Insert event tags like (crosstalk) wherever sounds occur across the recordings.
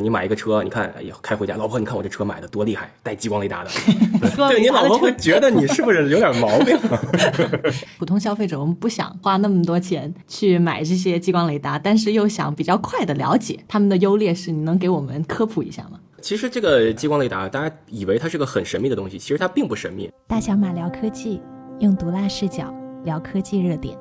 你买一个车，你看，哎呀，开回家，老婆，你看我这车买的多厉害，带激光雷达的。(laughs) 对你老婆会觉得你是不是有点毛病？(laughs) 普通消费者，我们不想花那么多钱去买这些激光雷达，但是又想比较快的了解他们的优劣势，你能给我们科普一下吗？其实这个激光雷达，大家以为它是个很神秘的东西，其实它并不神秘。大小马聊科技，用毒辣视角聊科技热点。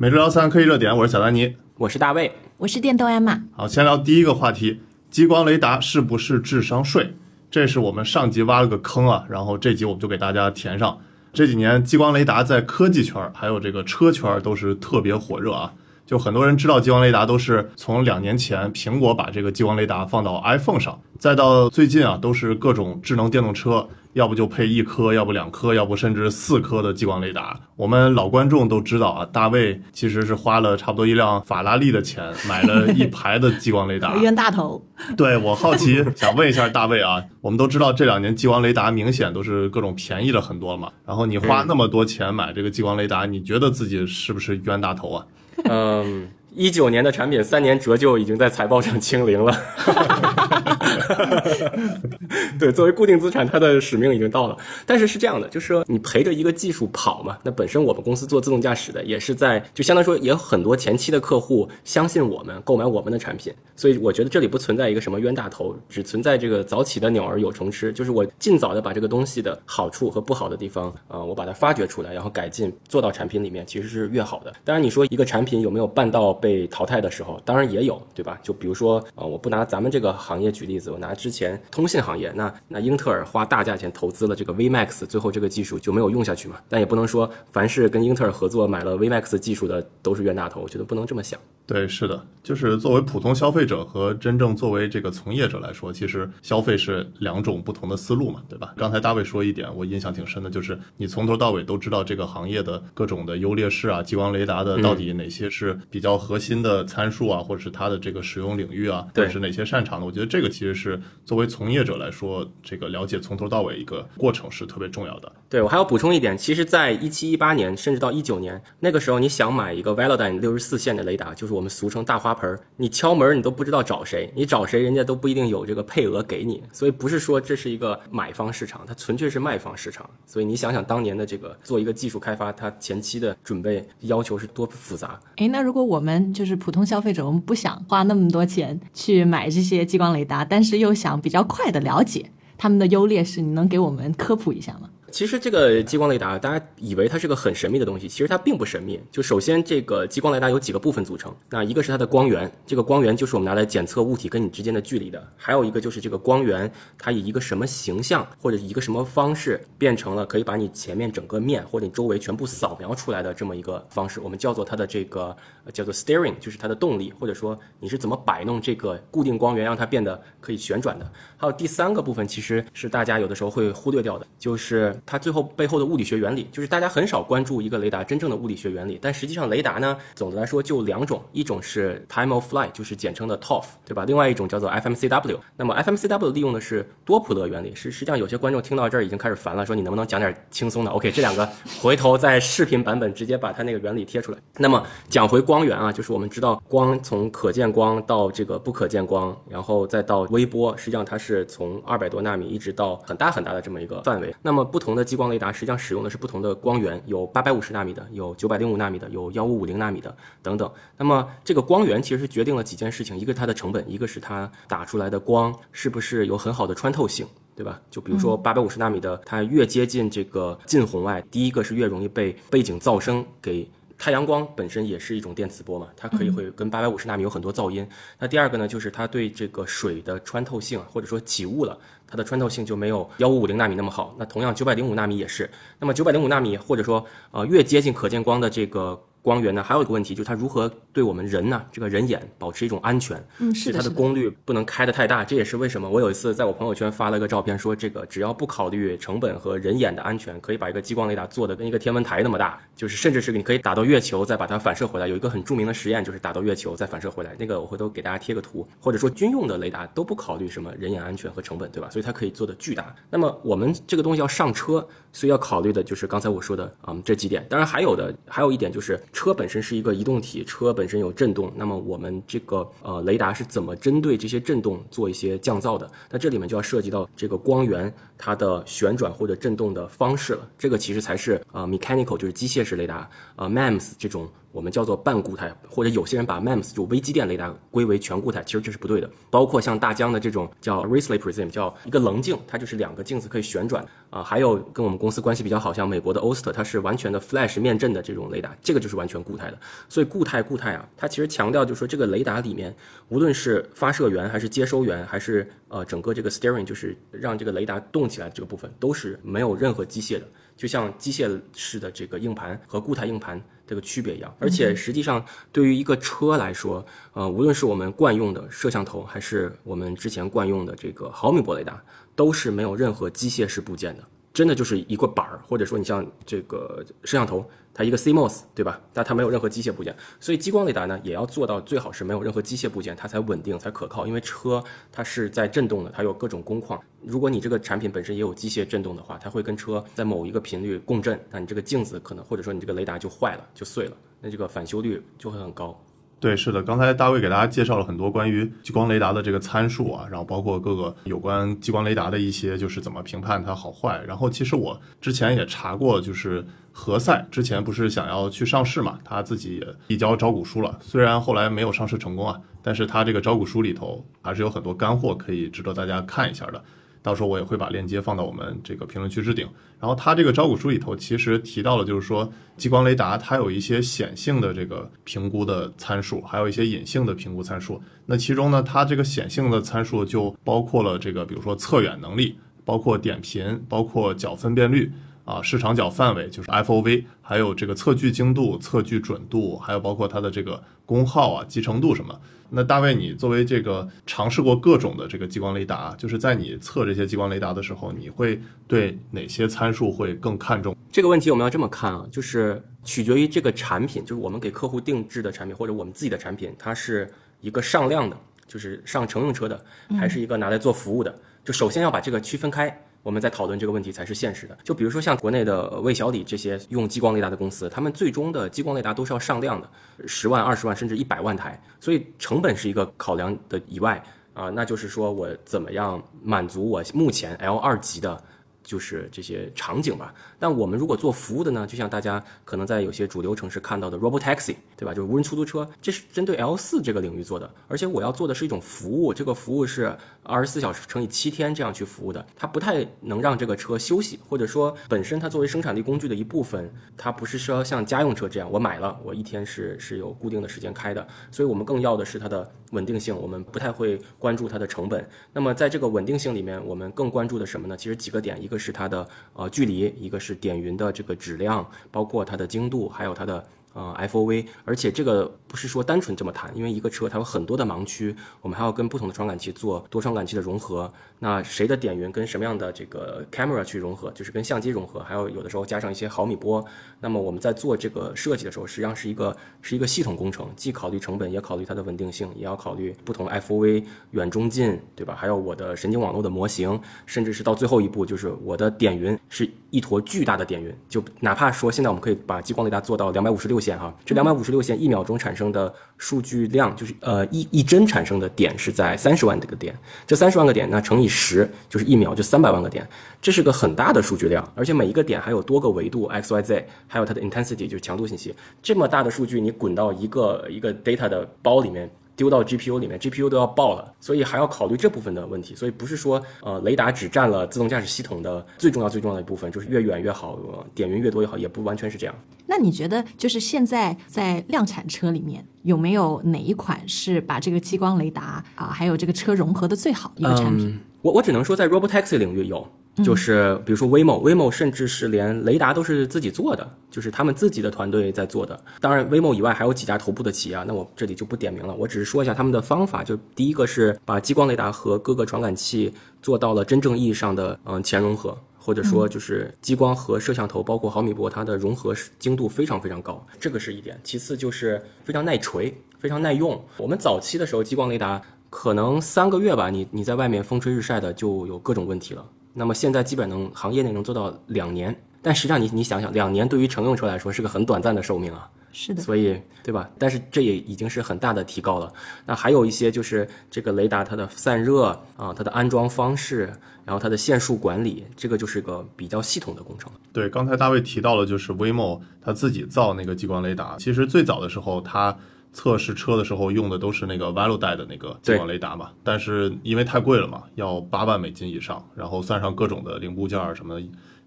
每周聊三科技热点，我是小丹尼，我是大卫，我是电动艾玛。好，先聊第一个话题：激光雷达是不是智商税？这是我们上集挖了个坑啊，然后这集我们就给大家填上。这几年激光雷达在科技圈还有这个车圈都是特别火热啊。就很多人知道激光雷达都是从两年前苹果把这个激光雷达放到 iPhone 上，再到最近啊，都是各种智能电动车，要不就配一颗，要不两颗，要不甚至四颗的激光雷达。我们老观众都知道啊，大卫其实是花了差不多一辆法拉利的钱买了一排的激光雷达，(laughs) 冤大头。对我好奇，想问一下大卫啊，我们都知道这两年激光雷达明显都是各种便宜了很多嘛，然后你花那么多钱买这个激光雷达，你觉得自己是不是冤大头啊？(laughs) 嗯，一九年的产品三年折旧已经在财报上清零了。(laughs) (laughs) 对，作为固定资产，它的使命已经到了。但是是这样的，就是说你陪着一个技术跑嘛，那本身我们公司做自动驾驶的，也是在就相当于说也有很多前期的客户相信我们，购买我们的产品。所以我觉得这里不存在一个什么冤大头，只存在这个早起的鸟儿有虫吃，就是我尽早的把这个东西的好处和不好的地方，呃，我把它发掘出来，然后改进做到产品里面，其实是越好的。当然你说一个产品有没有办到被淘汰的时候，当然也有，对吧？就比如说啊，我不拿咱们这个行业举例子，我拿之前通信行业，那那英特尔花大价钱投资了这个 VMAX，最后这个技术就没有用下去嘛？但也不能说凡是跟英特尔合作买了 VMAX 技术的都是冤大头，我觉得不能这么想。对，是的，就是作为普通消费者和真正作为这个从业者来说，其实消费是两种不同的思路嘛，对吧？刚才大卫说一点，我印象挺深的，就是你从头到尾都知道这个行业的各种的优劣势啊，激光雷达的到底哪些是比较核心的参数啊，或者是它的这个使用领域啊，或者是哪些擅长的？我觉得这个其实是作为从业者来说，这个了解从头到尾一个过程是特别重要的。对我还要补充一点，其实，在一七一八年，甚至到一九年那个时候，你想买一个 Velodyne 六十四线的雷达，就是我们俗称大花盆，你敲门你都不知道找谁，你找谁人家都不一定有这个配额给你，所以不是说这是一个买方市场，它纯粹是卖方市场。所以你想想当年的这个做一个技术开发，它前期的准备要求是多复杂。诶，那如果我们就是普通消费者，我们不想花那么多钱去买这些激光雷达，但是又想比较快的了解他们的优劣势，你能给我们科普一下吗？其实这个激光雷达，大家以为它是个很神秘的东西，其实它并不神秘。就首先，这个激光雷达有几个部分组成，那一个是它的光源，这个光源就是我们拿来检测物体跟你之间的距离的；还有一个就是这个光源，它以一个什么形象或者一个什么方式变成了可以把你前面整个面或者你周围全部扫描出来的这么一个方式，我们叫做它的这个叫做 steering，就是它的动力，或者说你是怎么摆弄这个固定光源让它变得可以旋转的。还有第三个部分，其实是大家有的时候会忽略掉的，就是它最后背后的物理学原理，就是大家很少关注一个雷达真正的物理学原理。但实际上，雷达呢，总的来说就两种，一种是 time of flight，就是简称的 TOF，对吧？另外一种叫做 FMCW。那么 FMCW 利用的是多普勒原理。是实际上有些观众听到这儿已经开始烦了，说你能不能讲点轻松的？OK，这两个回头在视频版本直接把它那个原理贴出来。那么讲回光源啊，就是我们知道光从可见光到这个不可见光，然后再到微波，实际上它是从二百多纳米一直到很大很大的这么一个范围。那么不同的激光雷达实际上使用的是不同的光源，有八百五十纳米的，有九百零五纳米的，有幺五五零纳米的等等。那么这个光源其实是决定了几件事情，一个是它的成本，一个是它打出来的光是不是有很好的穿透性，对吧？就比如说八百五十纳米的，它越接近这个近红外，第一个是越容易被背景噪声给。太阳光本身也是一种电磁波嘛，它可以会跟八百五十纳米有很多噪音。那第二个呢，就是它对这个水的穿透性，或者说起雾了，它的穿透性就没有幺五五零纳米那么好。那同样九百零五纳米也是。那么九百零五纳米或者说呃越接近可见光的这个光源呢，还有一个问题就是它如何对我们人呢这个人眼保持一种安全。嗯，是的，它的。功率不能开得太大，这也是为什么我有一次在我朋友圈发了个照片，说这个只要不考虑成本和人眼的安全，可以把一个激光雷达做的跟一个天文台那么大，就是甚至是你可以打到月球再把它反射回来。有一个很著名的实验就是打到月球再反射回来，那个我回头给大家贴个图，或者说军用的雷达都不考虑什么人眼安全和成本，对吧？所以它可以做的巨大。那么我们这个东西要上车，所以要考虑的就是刚才我说的，嗯，这几点。当然还有的还有一点就是车本身是一个移动体，车本身有震动，那么我们这个呃雷达是怎么针对这些震动做一些降噪的？那这里面就要涉及到这个光源它的旋转或者震动的方式了。这个其实才是呃 mechanical 就是机械式雷达，呃 MEMS 这种我们叫做半固态，或者有些人把 MEMS 就微机电雷达归为全固态，其实这是不对的。包括像大疆的这种叫 Risley Prism，叫一个棱镜，它就是两个镜子可以旋转啊、还有跟我们公司关系比较好，像美国的 Oster，它是完全的 flash 面阵的这种雷达，这个就是完全固态的。所以固态固态啊，它其实强调就是说这个雷达里面，无论是发射源还是接收源，还是呃整个这个 steering，就是让这个雷达动起来这个部分，都是没有任何机械的，就像机械式的这个硬盘和固态硬盘这个区别一样。而且实际上对于一个车来说，呃，无论是我们惯用的摄像头，还是我们之前惯用的这个毫米波雷达，都是没有任何机械式部件的。真的就是一个板儿，或者说你像这个摄像头，它一个 CMOS，对吧？但它没有任何机械部件，所以激光雷达呢也要做到最好是没有任何机械部件，它才稳定才可靠。因为车它是在震动的，它有各种工况。如果你这个产品本身也有机械震动的话，它会跟车在某一个频率共振，那你这个镜子可能或者说你这个雷达就坏了，就碎了，那这个返修率就会很高。对，是的，刚才大卫给大家介绍了很多关于激光雷达的这个参数啊，然后包括各个有关激光雷达的一些就是怎么评判它好坏。然后其实我之前也查过，就是何塞之前不是想要去上市嘛，他自己也递交招股书了，虽然后来没有上市成功啊，但是他这个招股书里头还是有很多干货可以值得大家看一下的。到时候我也会把链接放到我们这个评论区置顶。然后它这个招股书里头其实提到了，就是说激光雷达它有一些显性的这个评估的参数，还有一些隐性的评估参数。那其中呢，它这个显性的参数就包括了这个，比如说测远能力，包括点频，包括角分辨率。啊，市场角范围就是 FOV，还有这个测距精度、测距准度，还有包括它的这个功耗啊、集成度什么。那大卫，你作为这个尝试过各种的这个激光雷达，就是在你测这些激光雷达的时候，你会对哪些参数会更看重？这个问题我们要这么看啊，就是取决于这个产品，就是我们给客户定制的产品或者我们自己的产品，它是一个上量的，就是上乘用车的，还是一个拿来做服务的？就首先要把这个区分开。我们在讨论这个问题才是现实的。就比如说像国内的魏小李这些用激光雷达的公司，他们最终的激光雷达都是要上量的，十万、二十万甚至一百万台，所以成本是一个考量的以外啊，那就是说我怎么样满足我目前 L 二级的。就是这些场景吧。但我们如果做服务的呢，就像大家可能在有些主流城市看到的 Robotaxi，对吧？就是无人出租车，这是针对 L 四这个领域做的。而且我要做的是一种服务，这个服务是二十四小时乘以七天这样去服务的，它不太能让这个车休息，或者说本身它作为生产力工具的一部分，它不是说像家用车这样，我买了我一天是是有固定的时间开的。所以我们更要的是它的稳定性，我们不太会关注它的成本。那么在这个稳定性里面，我们更关注的什么呢？其实几个点，一个是它的呃距离，一个是点云的这个质量，包括它的精度，还有它的呃 FOV。而且这个不是说单纯这么谈，因为一个车它有很多的盲区，我们还要跟不同的传感器做多传感器的融合。那谁的点云跟什么样的这个 camera 去融合，就是跟相机融合，还有有的时候加上一些毫米波。那么我们在做这个设计的时候，实际上是一个是一个系统工程，既考虑成本，也考虑它的稳定性，也要考虑不同 FOV 远中近，对吧？还有我的神经网络的模型，甚至是到最后一步，就是我的点云是一坨巨大的点云。就哪怕说现在我们可以把激光雷达做到两百五十六线哈，这两百五十六线一秒钟产生的数据量，就是呃一一帧产生的点是在三十万这个点，这三十万个点呢乘以十就是一秒就三百万个点，这是个很大的数据量，而且每一个点还有多个维度 x y z，还有它的 intensity 就是强度信息，这么大的数据你滚到一个一个 data 的包里面。丢到 GPU 里面，GPU 都要爆了，所以还要考虑这部分的问题。所以不是说，呃，雷达只占了自动驾驶系统的最重要、最重要的一部分，就是越远越好，呃点云越多越好，也不完全是这样。那你觉得，就是现在在量产车里面，有没有哪一款是把这个激光雷达啊，还有这个车融合的最好一个产品？嗯我我只能说在 robotaxi 领域有，就是比如说 Waymo，Waymo 甚至是连雷达都是自己做的，就是他们自己的团队在做的。当然，Waymo 以外还有几家头部的企业啊，那我这里就不点名了，我只是说一下他们的方法。就第一个是把激光雷达和各个传感器做到了真正意义上的嗯前融合。或者说，就是激光和摄像头，包括毫米波，它的融合精度非常非常高，这个是一点。其次就是非常耐锤，非常耐用。我们早期的时候，激光雷达可能三个月吧，你你在外面风吹日晒的就有各种问题了。那么现在基本能行业内能做到两年，但实际上你你想想，两年对于乘用车来说是个很短暂的寿命啊。是的，所以对吧？但是这也已经是很大的提高了。那还有一些就是这个雷达它的散热啊，它的安装方式，然后它的线束管理，这个就是个比较系统的工程。对，刚才大卫提到了，就是 Waymo 他自己造那个激光雷达。其实最早的时候，他测试车的时候用的都是那个 Velodyne 的那个激光雷达嘛。但是因为太贵了嘛，要八万美金以上，然后算上各种的零部件什么。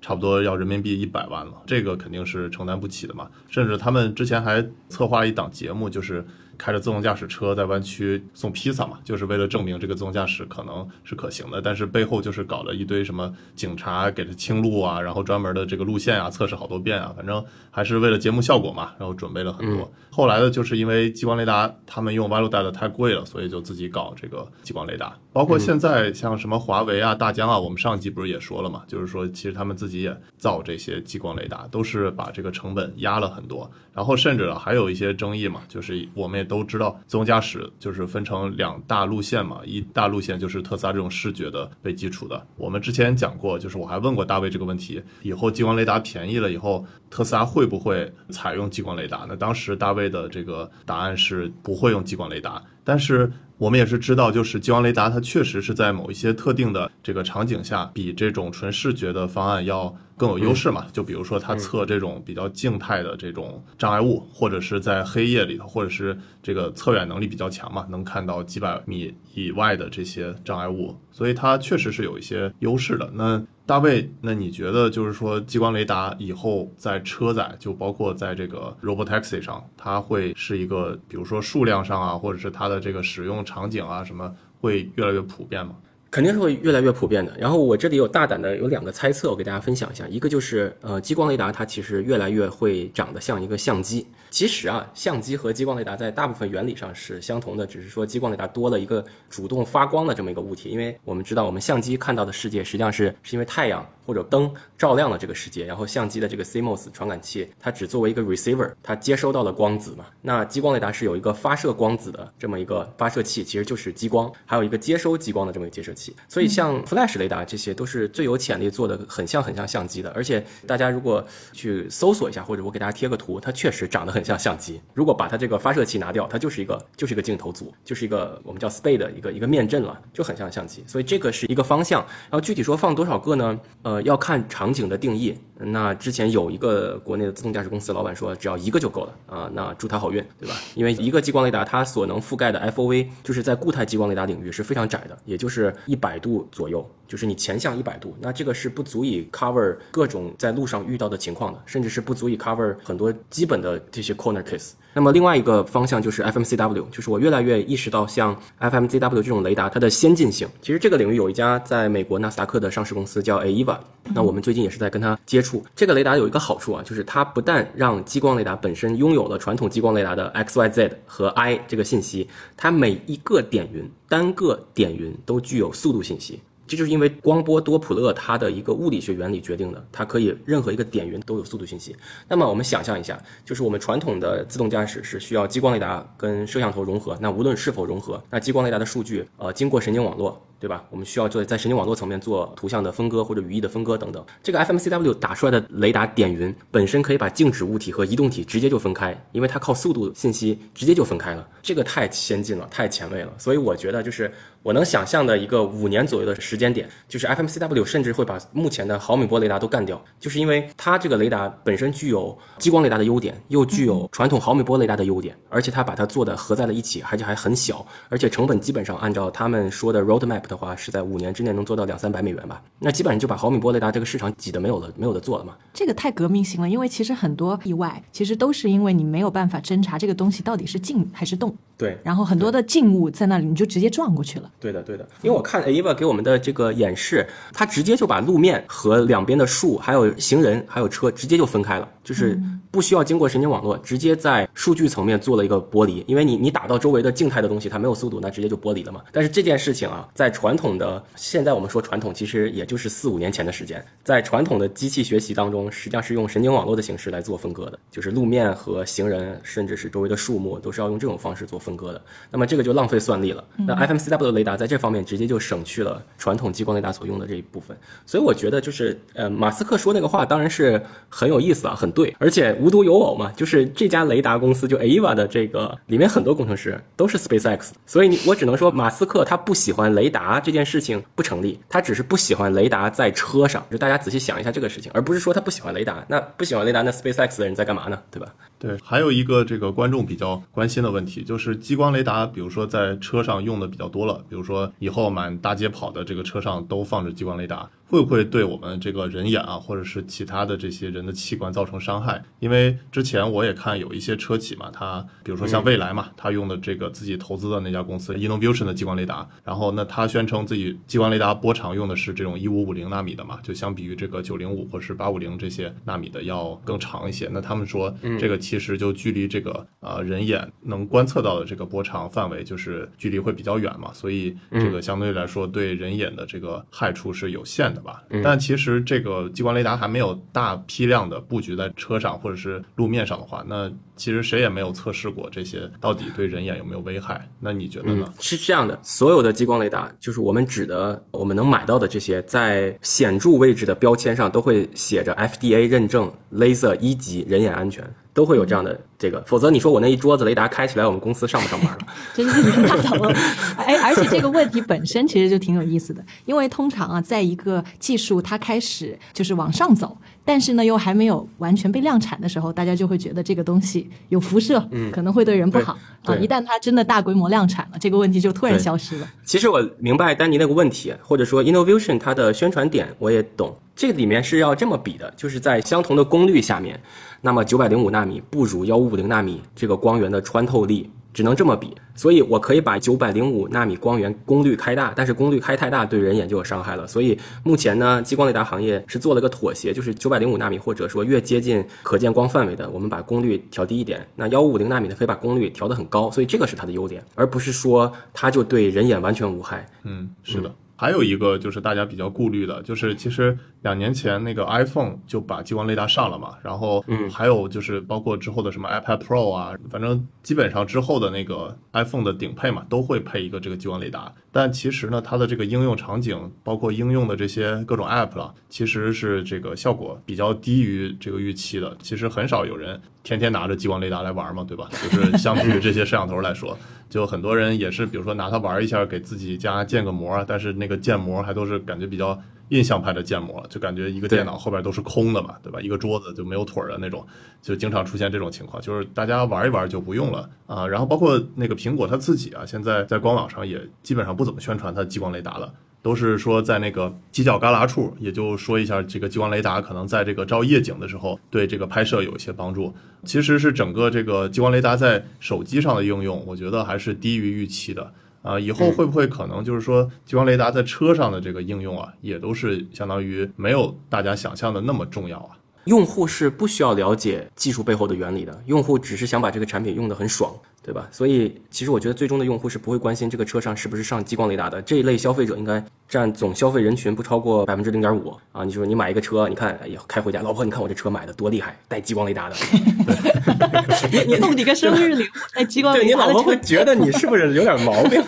差不多要人民币一百万了，这个肯定是承担不起的嘛。甚至他们之前还策划了一档节目，就是。开着自动驾驶车在湾区送披萨嘛，就是为了证明这个自动驾驶可能是可行的。但是背后就是搞了一堆什么警察给他清路啊，然后专门的这个路线啊测试好多遍啊，反正还是为了节目效果嘛，然后准备了很多。后来的就是因为激光雷达他们用 v 路带的太贵了，所以就自己搞这个激光雷达。包括现在像什么华为啊、大疆啊，我们上集不是也说了嘛，就是说其实他们自己也造这些激光雷达，都是把这个成本压了很多。然后甚至还有一些争议嘛，就是我们也都知道，自动驾驶就是分成两大路线嘛，一大路线就是特斯拉这种视觉的为基础的。我们之前讲过，就是我还问过大卫这个问题，以后激光雷达便宜了以后，特斯拉会不会采用激光雷达？那当时大卫的这个答案是不会用激光雷达，但是。我们也是知道，就是激光雷达，它确实是在某一些特定的这个场景下，比这种纯视觉的方案要更有优势嘛。就比如说，它测这种比较静态的这种障碍物，或者是在黑夜里头，或者是这个测远能力比较强嘛，能看到几百米以外的这些障碍物，所以它确实是有一些优势的。那大卫，那你觉得就是说，激光雷达以后在车载，就包括在这个 robotaxi 上，它会是一个，比如说数量上啊，或者是它的这个使用场景啊，什么会越来越普遍吗？肯定是会越来越普遍的。然后我这里有大胆的有两个猜测，我给大家分享一下。一个就是，呃，激光雷达它其实越来越会长得像一个相机。其实啊，相机和激光雷达在大部分原理上是相同的，只是说激光雷达多了一个主动发光的这么一个物体。因为我们知道，我们相机看到的世界实际上是是因为太阳或者灯照亮了这个世界，然后相机的这个 CMOS 传感器它只作为一个 receiver，它接收到了光子嘛。那激光雷达是有一个发射光子的这么一个发射器，其实就是激光，还有一个接收激光的这么一个接射器。所以像 flash 雷达这些都是最有潜力做的很像很像相机的。而且大家如果去搜索一下，或者我给大家贴个图，它确实长得很像相机。如果把它这个发射器拿掉，它就是一个就是一个镜头组，就是一个我们叫 spade 的一个一个面阵了，就很像相机。所以这个是一个方向。然后具体说放多少个呢？呃，要看场景的定义。那之前有一个国内的自动驾驶公司老板说，只要一个就够了啊。那祝他好运，对吧？因为一个激光雷达它所能覆盖的 FOV 就是在固态激光雷达领域是非常窄的，也就是一百度左右，就是你前向一百度。那这个是不足以 cover 各种在路上遇到的情况的，甚至是不足以 cover 很多基本的这些 corner case。那么另外一个方向就是 FMCW，就是我越来越意识到像 FMCW 这种雷达它的先进性。其实这个领域有一家在美国纳斯达克的上市公司叫 AEVA，那我们最近也是在跟它接触。这个雷达有一个好处啊，就是它不但让激光雷达本身拥有了传统激光雷达的 X、Y、Z 和 I 这个信息，它每一个点云单个点云都具有速度信息。这就是因为光波多普勒它的一个物理学原理决定的，它可以任何一个点云都有速度信息。那么我们想象一下，就是我们传统的自动驾驶是需要激光雷达跟摄像头融合，那无论是否融合，那激光雷达的数据呃经过神经网络。对吧？我们需要做在神经网络层面做图像的分割或者语义的分割等等。这个 FMCW 打出来的雷达点云本身可以把静止物体和移动体直接就分开，因为它靠速度信息直接就分开了。这个太先进了，太前卫了。所以我觉得就是我能想象的一个五年左右的时间点，就是 FMCW 甚至会把目前的毫米波雷达都干掉，就是因为它这个雷达本身具有激光雷达的优点，又具有传统毫米波雷达的优点，而且它把它做的合在了一起，而且还很小，而且成本基本上按照他们说的 roadmap。的话是在五年之内能做到两三百美元吧，那基本上就把毫米波雷达这个市场挤得没有了，没有的做了嘛。这个太革命性了，因为其实很多意外其实都是因为你没有办法侦查这个东西到底是静还是动。对然后很多的静物在那里，你就直接撞过去了。对的，对的，因为我看 AVA 给我们的这个演示，它直接就把路面和两边的树、还有行人、还有车直接就分开了，就是不需要经过神经网络，直接在数据层面做了一个剥离。因为你你打到周围的静态的东西，它没有速度，那直接就剥离了嘛。但是这件事情啊，在传统的现在我们说传统，其实也就是四五年前的时间，在传统的机器学习当中，实际上是用神经网络的形式来做分割的，就是路面和行人，甚至是周围的树木，都是要用这种方式做分割的。那么这个就浪费算力了。那 FMCW 的雷达在这方面直接就省去了传统激光雷达所用的这一部分。所以我觉得就是呃，马斯克说那个话当然是很有意思啊，很对，而且无独有偶嘛，就是这家雷达公司就 AVA 的这个里面很多工程师都是 SpaceX，所以你我只能说马斯克他不喜欢雷达这件事情不成立，他只是不喜欢雷达在车上。就大家仔细想一下这个事情，而不是说他不喜欢雷达。那不喜欢雷达，那 SpaceX 的人在干嘛呢？对吧？对，还有一个这个观众比较关心的问题，就是激光雷达，比如说在车上用的比较多了，比如说以后满大街跑的这个车上都放着激光雷达，会不会对我们这个人眼啊，或者是其他的这些人的器官造成伤害？因为之前我也看有一些车企嘛，它比如说像蔚来嘛，它用的这个自己投资的那家公司 Innovision 的激光雷达，然后那它宣称自己激光雷达波长用的是这种一五五零纳米的嘛，就相比于这个九零五或是八五零这些纳米的要更长一些。那他们说这个其实就距离这个呃人眼能观测到的这个波长范围就是距离会比较远嘛，所以这个相对来说对人眼的这个害处是有限的吧。但其实这个激光雷达还没有大批量的布局在车上或者是路面上的话，那其实谁也没有测试过这些到底对人眼有没有危害。那你觉得呢？是这样的，所有的激光雷达，就是我们指的我们能买到的这些，在显著位置的标签上都会写着 FDA 认证 Laser 一级人眼安全，都会有这样的这个。否则你说我那一桌子雷达开起来，我们公司上不上班了？(laughs) 真是冤大头了。(laughs) 哎，而且这个问题本身其实就挺有意思的，因为通常啊，在一个技术它开始就是往上走，但是呢又还没有完全被量产的时候，大家就会觉得这个东西有辐射，可能会对人不好啊。一旦它真的大规模量产了，这个问题就突然消失了。其实我明白丹尼那个问题，或者说 Innovation 它的宣传点我也懂。这个里面是要这么比的，就是在相同的功率下面，那么九百零五纳米不如幺五五零纳米这个光源的穿透力，只能这么比。所以我可以把九百零五纳米光源功率开大，但是功率开太大对人眼就有伤害了。所以目前呢，激光雷达行业是做了个妥协，就是九百零五纳米或者说越接近可见光范围的，我们把功率调低一点。那幺五五零纳米呢，可以把功率调得很高，所以这个是它的优点，而不是说它就对人眼完全无害。嗯，是的。还有一个就是大家比较顾虑的，就是其实两年前那个 iPhone 就把激光雷达上了嘛，然后嗯还有就是包括之后的什么 iPad Pro 啊，反正基本上之后的那个 iPhone 的顶配嘛，都会配一个这个激光雷达。但其实呢，它的这个应用场景，包括应用的这些各种 App 了，其实是这个效果比较低于这个预期的。其实很少有人天天拿着激光雷达来玩嘛，对吧？就是相比于这些摄像头来说，就很多人也是，比如说拿它玩一下，给自己家建个模，但是那个建模还都是感觉比较印象派的建模，就感觉一个电脑后边都是空的嘛，对吧？一个桌子就没有腿的那种，就经常出现这种情况，就是大家玩一玩就不用了啊。然后包括那个苹果它自己啊，现在在官网上也基本上不怎么宣传它激光雷达了。都是说在那个犄角旮旯处，也就说一下这个激光雷达可能在这个照夜景的时候对这个拍摄有一些帮助。其实是整个这个激光雷达在手机上的应用，我觉得还是低于预期的。啊、以后会不会可能就是说激光雷达在车上的这个应用啊，也都是相当于没有大家想象的那么重要啊？用户是不需要了解技术背后的原理的，用户只是想把这个产品用得很爽，对吧？所以其实我觉得最终的用户是不会关心这个车上是不是上激光雷达的。这一类消费者应该占总消费人群不超过百分之零点五啊。你说你买一个车，你看，哎呀，开回家，老婆，你看我这车买的多厉害，带激光雷达的。(laughs) 你送你个生日礼物，带激光对你雷达的车老婆会觉得你是不是有点毛病？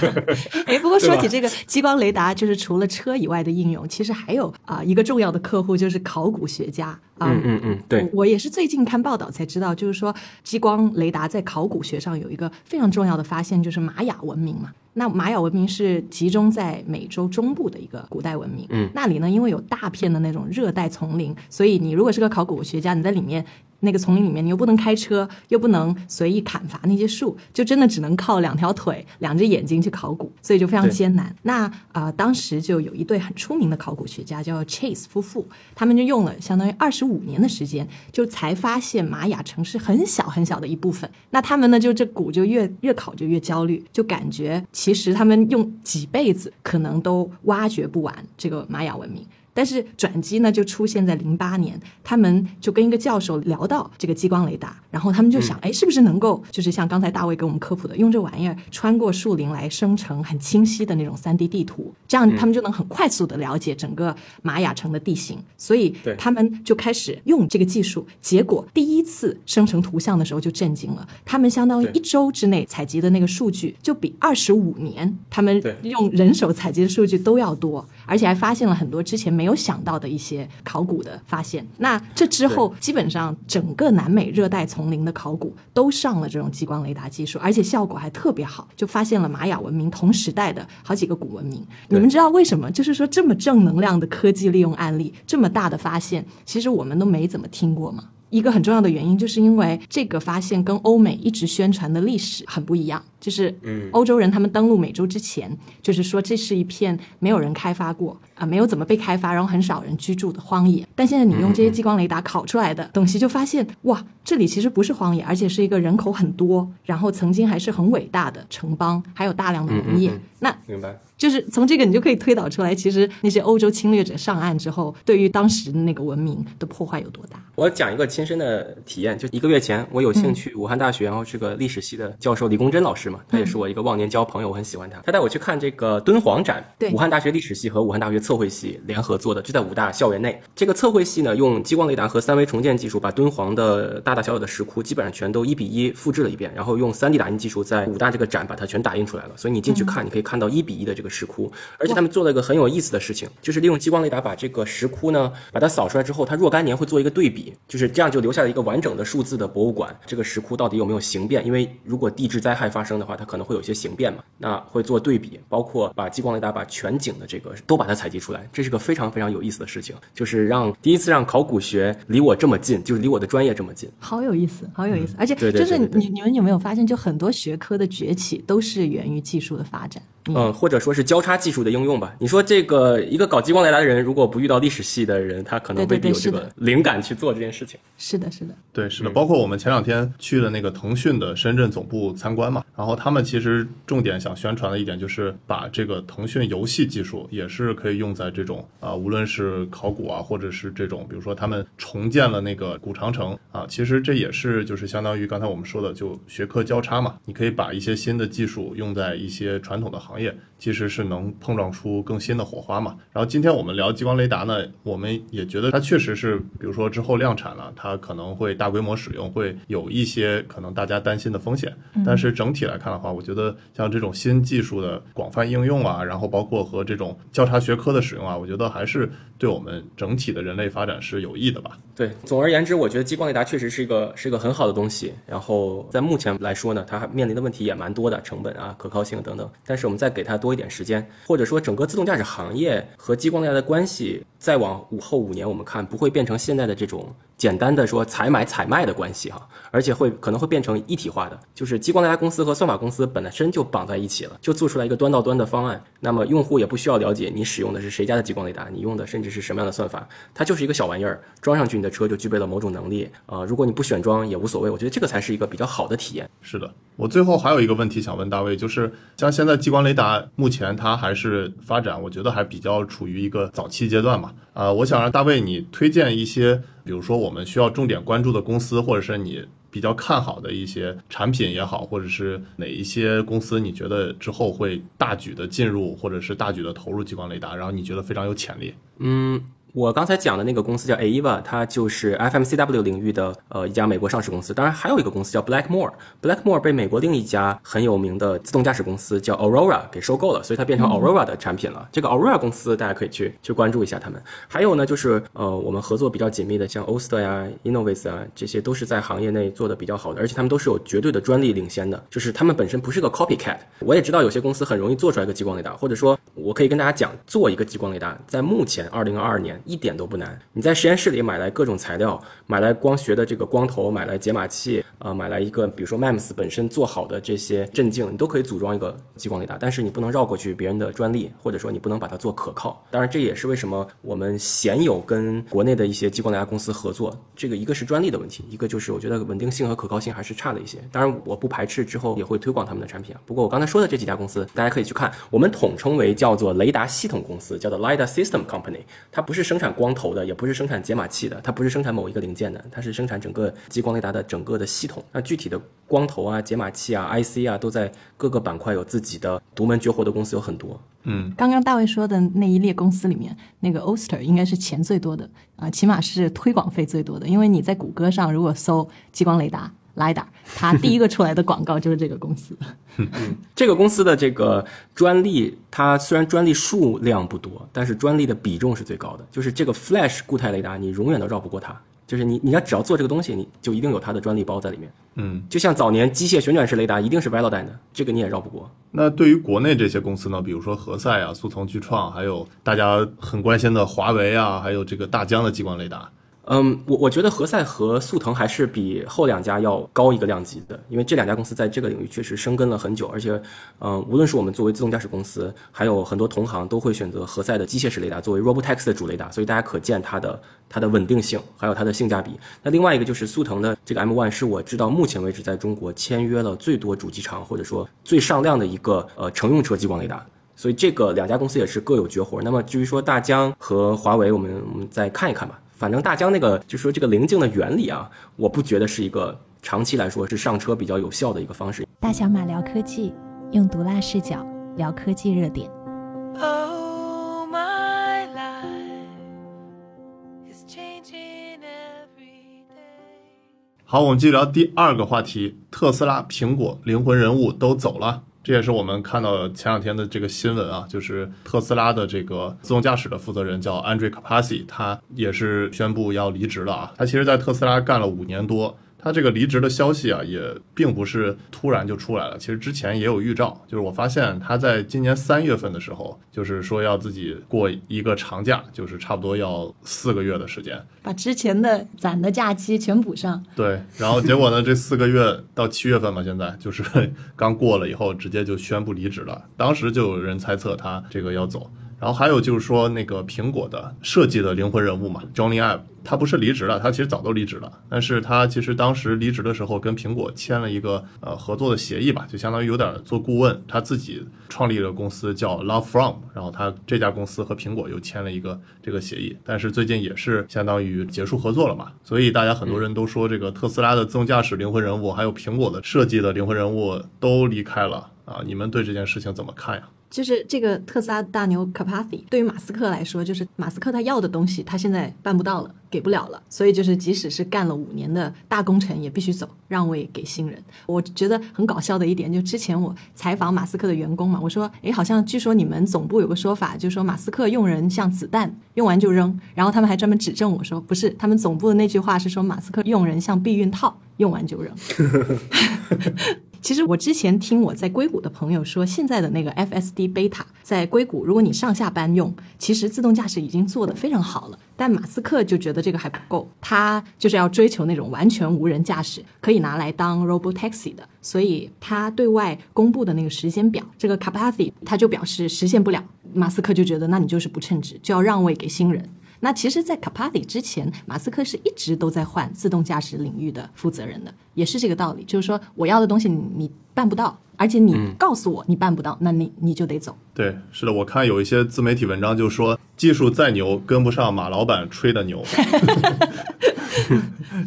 (laughs) 哎，不过说起这个激光雷达，就是除了车以外的应用，其实还有啊、一个重要的客户就是考古学家啊。嗯嗯嗯，对我，我也是最近看报道才知道，就是说激光雷达在考古学上有一个非常重要的发现，就是玛雅文明嘛。那玛雅文明是集中在美洲中部的一个古代文明，嗯那里呢因为有大片的那种热带丛林，所以你如果是个考古学家，你在里面那个丛林里面，你又不能开车，又不能随意砍伐那些树，就真的只能靠两条腿、两只眼睛去考古，所以就非常艰难。那啊、呃当时就有一对很出名的考古学家叫 Chase 夫妇，他们就用了相当于二十五五年的时间，就才发现玛雅城市很小很小的一部分。那他们呢，就这古就越越考就越焦虑，就感觉其实他们用几辈子可能都挖掘不完这个玛雅文明。但是转机呢，就出现在零八年，他们就跟一个教授聊到这个激光雷达，然后他们就想，哎，是不是能够就是像刚才大卫给我们科普的，用这玩意儿穿过树林来生成很清晰的那种三 D 地图，这样他们就能很快速的了解整个玛雅城的地形。所以对。他们就开始用这个技术，结果第一次生成图像的时候就震惊了，他们相当于一周之内采集的那个数据，就比二十五年他们用人手采集的数据都要多，而且还发现了很多之前没有想到的一些考古的发现。那这之后，基本上整个南美热带丛林的考古都上了这种激光雷达技术，而且效果还特别好，就发现了玛雅文明同时代的好几个古文明。你们知道为什么？就是说这么正能量的科技利用案例，这么大的发现，其实我们都没怎么听过吗？一个很重要的原因，就是因为这个发现跟欧美一直宣传的历史很不一样。就是，欧洲人他们登陆美洲之前，就是说这是一片没有人开发过啊、没有怎么被开发，然后很少人居住的荒野。但现在你用这些激光雷达考出来的东西，就发现哇，这里其实不是荒野，而且是一个人口很多，然后曾经还是很伟大的城邦，还有大量的农业。嗯嗯嗯那明白。就是从这个你就可以推导出来，其实那些欧洲侵略者上岸之后，对于当时的那个文明的破坏有多大。我讲一个亲身的体验，就一个月前，我有幸去武汉大学，然后是个历史系的教授李公真老师嘛，他也是我一个忘年交朋友，我很喜欢他。他带我去看这个敦煌展，对武汉大学历史系和武汉大学测绘系联合做的，就在武大校园内。这个测绘系呢，用激光雷达和三维重建技术，把敦煌的大大小小的石窟基本上全都一比一复制了一遍，然后用 3D 打印技术在武大这个展把它全打印出来了。所以你进去看，你可以看到一比一的这个石窟，而且他们做了一个很有意思的事情，就是利用激光雷达把这个石窟呢，把它扫出来之后，它若干年会做一个对比，就是这样就留下了一个完整的数字的博物馆。这个石窟到底有没有形变？因为如果地质灾害发生的话，它可能会有一些形变嘛，那会做对比，包括把激光雷达把全景的这个都把它采集出来，这是个非常非常有意思的事情，就是让第一次让考古学离我这么近，就是离我的专业这么近。好有意思，好有意思，而且就是你你们有没有发现，就很多学科的崛起都是源于技术的发展。嗯，或者说是交叉技术的应用吧。你说这个一个搞激光雷达的人，如果不遇到历史系的人，他可能未必有这个灵感去做这件事情。是的，是的，对，是的，包括我们前两天去的那个腾讯的深圳总部参观嘛，然后他们其实重点想宣传的一点就是把这个腾讯游戏技术也是可以用在这种啊、无论是考古啊，或者是这种，比如说他们重建了那个古长城啊，其实这也是就是相当于刚才我们说的，就学科交叉嘛，你可以把一些新的技术用在一些传统的行业，其实是能碰撞出更新的火花嘛。然后今天我们聊激光雷达呢，我们也觉得它确实是，比如说之后量产了，它可能会大规模使用，会有一些可能大家担心的风险。但是整体来看的话，我觉得像这种新技术的广泛应用啊，然后包括和这种交叉学科的使用啊，我觉得还是对我们整体的人类发展是有益的吧。对，总而言之，我觉得激光雷达确实是一个是一个很好的东西。然后在目前来说呢，它面临的问题也蛮多的，成本啊、可靠性等等。但是我们再给它多一点时间，或者说整个自动驾驶行业和激光雷达的关系，再往五后五年，我们看不会变成现在的这种简单的说采买采卖的关系哈，而且会可能会变成一体化的，就是激光雷达公司和算法公司本身就绑在一起了，就做出来一个端到端的方案。那么用户也不需要了解你使用的是谁家的激光雷达，你用的甚至是什么样的算法，它就是一个小玩意儿，装上去你的车就具备了某种能力啊、如果你不选装也无所谓，我觉得这个才是一个比较好的体验。是的，我最后还有一个问题想问大卫，就是像现在激光雷达目前它还是发展，我觉得还比较处于一个早期阶段嘛。啊、我想让大卫你推荐一些，比如说我们需要重点关注的公司，或者是你比较看好的一些产品也好，或者是哪一些公司你觉得之后会大举的进入，或者是大举的投入激光雷达，然后你觉得非常有潜力。嗯，我刚才讲的那个公司叫 AEVA，它就是 FMCW 领域的呃一家美国上市公司。当然还有一个公司叫 Blackmore，Blackmore 被美国另一家很有名的自动驾驶公司叫 Aurora 给收购了，所以它变成 Aurora 的产品了。这个 Aurora 公司大家可以去去关注一下他们。还有呢，就是呃我们合作比较紧密的，像 Oster 呀、Innovis 啊，这些都是在行业内做的比较好的，而且他们都是有绝对的专利领先的，就是他们本身不是个 copycat。我也知道有些公司很容易做出来一个激光雷达，或者说我可以跟大家讲，做一个激光雷达，在目前二零二二年一点都不难。你在实验室里买来各种材料，买来光学的这个光头，买来解码器，呃，买来一个比如说 MEMS 本身做好的这些镇静，你都可以组装一个激光雷达，但是你不能绕过去别人的专利，或者说你不能把它做可靠。当然，这也是为什么我们鲜有跟国内的一些激光雷达公司合作。这个一个是专利的问题，一个就是我觉得稳定性和可靠性还是差了一些。当然，我不排斥之后也会推广他们的产品啊。不过我刚才说的这几家公司，大家可以去看，我们统称为叫做雷达系统公司，叫做 LiDAR System Company。它不是生产光头的，也不是生产解码器的，它不是生产某一个零件的，它是生产整个激光雷达的整个的系统。那具体的光头啊、解码器啊、IC 啊，都在各个板块有自己的独门绝活的公司有很多。嗯，刚刚大卫说的那一列公司里面，那个 Oster 应该是钱最多的啊、起码是推广费最多的。因为你在谷歌上如果搜激光雷达 LiDAR，它第一个出来的广告就是这个公司。(laughs) 这个公司的这个专利，它虽然专利数量不多，但是专利的比重是最高的。就是这个 Flash 固态雷达，你永远都绕不过它。就是你，你要只要做这个东西，你就一定有它的专利包在里面。嗯，就像早年机械旋转式雷达一定是 Velodyne 的，这个你也绕不过。那对于国内这些公司呢，比如说何赛啊、速腾巨创，还有大家很关心的华为啊，还有这个大疆的激光雷达，嗯，我我觉得何赛和速腾还是比后两家要高一个量级的，因为这两家公司在这个领域确实深耕了很久，而且，嗯，无论是我们作为自动驾驶公司，还有很多同行都会选择何赛的机械式雷达作为 Robotax 的主雷达，所以大家可见它的它的稳定性，还有它的性价比。那另外一个就是速腾的这个 M1 是我知道目前为止在中国签约了最多主机厂或者说最上量的一个呃乘用车激光雷达。所以这个两家公司也是各有绝活。那么至于说大疆和华为，我们我们再看一看吧。反正大疆那个就是说这个棱镜的原理啊，我不觉得是一个长期来说是上车比较有效的一个方式。大小马聊科技，用毒辣视角聊科技热点。Oh, my life is changing every day. 好，我们继续聊第二个话题：特斯拉、苹果灵魂人物都走了。这也是我们看到前两天的这个新闻啊，就是特斯拉的这个自动驾驶的负责人叫 Andre Kapasi，他也是宣布要离职了啊。他其实，在特斯拉干了五年多，他这个离职的消息啊，也并不是突然就出来了。其实之前也有预兆，就是我发现他在今年三月份的时候，就是说要自己过一个长假，就是差不多要四个月的时间。把之前的攒的假期全补上。对，然后结果呢，这四个月到七月份嘛，现在就是刚过了以后，直接就宣布离职了。当时就有人猜测他这个要走。然后还有就是说，那个苹果的设计的灵魂人物嘛，Johnny Ive，他不是离职了，他其实早都离职了，但是他其实当时离职的时候跟苹果签了一个呃合作的协议吧，就相当于有点做顾问，他自己创立了公司叫 Love From，然后他这家公司和苹果又签了一个这个协议，但是最近也是相当于结束合作了嘛，所以大家很多人都说这个特斯拉的自动驾驶灵魂人物，还有苹果的设计的灵魂人物都离开了啊，你们对这件事情怎么看呀？就是这个特斯拉大牛 Kapathy，对于马斯克来说，就是马斯克他要的东西，他现在办不到了，给不了了，所以就是即使是干了五年的大工程，也必须走，让位给新人。我觉得很搞笑的一点，就之前我采访马斯克的员工嘛，我说，诶，好像据说你们总部有个说法，就是说马斯克用人像子弹，用完就扔，然后他们还专门指正我说，不是，他们总部的那句话是说马斯克用人像避孕套，用完就扔。(laughs) 其实我之前听我在硅谷的朋友说，现在的那个 FSD Beta 在硅谷，如果你上下班用，其实自动驾驶已经做得非常好了。但马斯克就觉得这个还不够，他就是要追求那种完全无人驾驶，可以拿来当 Robo Taxi 的。所以他对外公布的那个时间表，这个 Kapathy 他就表示实现不了。马斯克就觉得那你就是不称职，就要让位给新人。那其实，在 Kapathy 之前，马斯克是一直都在换自动驾驶领域的负责人的，也是这个道理，就是说我要的东西你你办不到，而且你告诉我你办不到，那你你就得走。对，是的，我看有一些自媒体文章就说，技术再牛，跟不上马老板吹的牛。(laughs)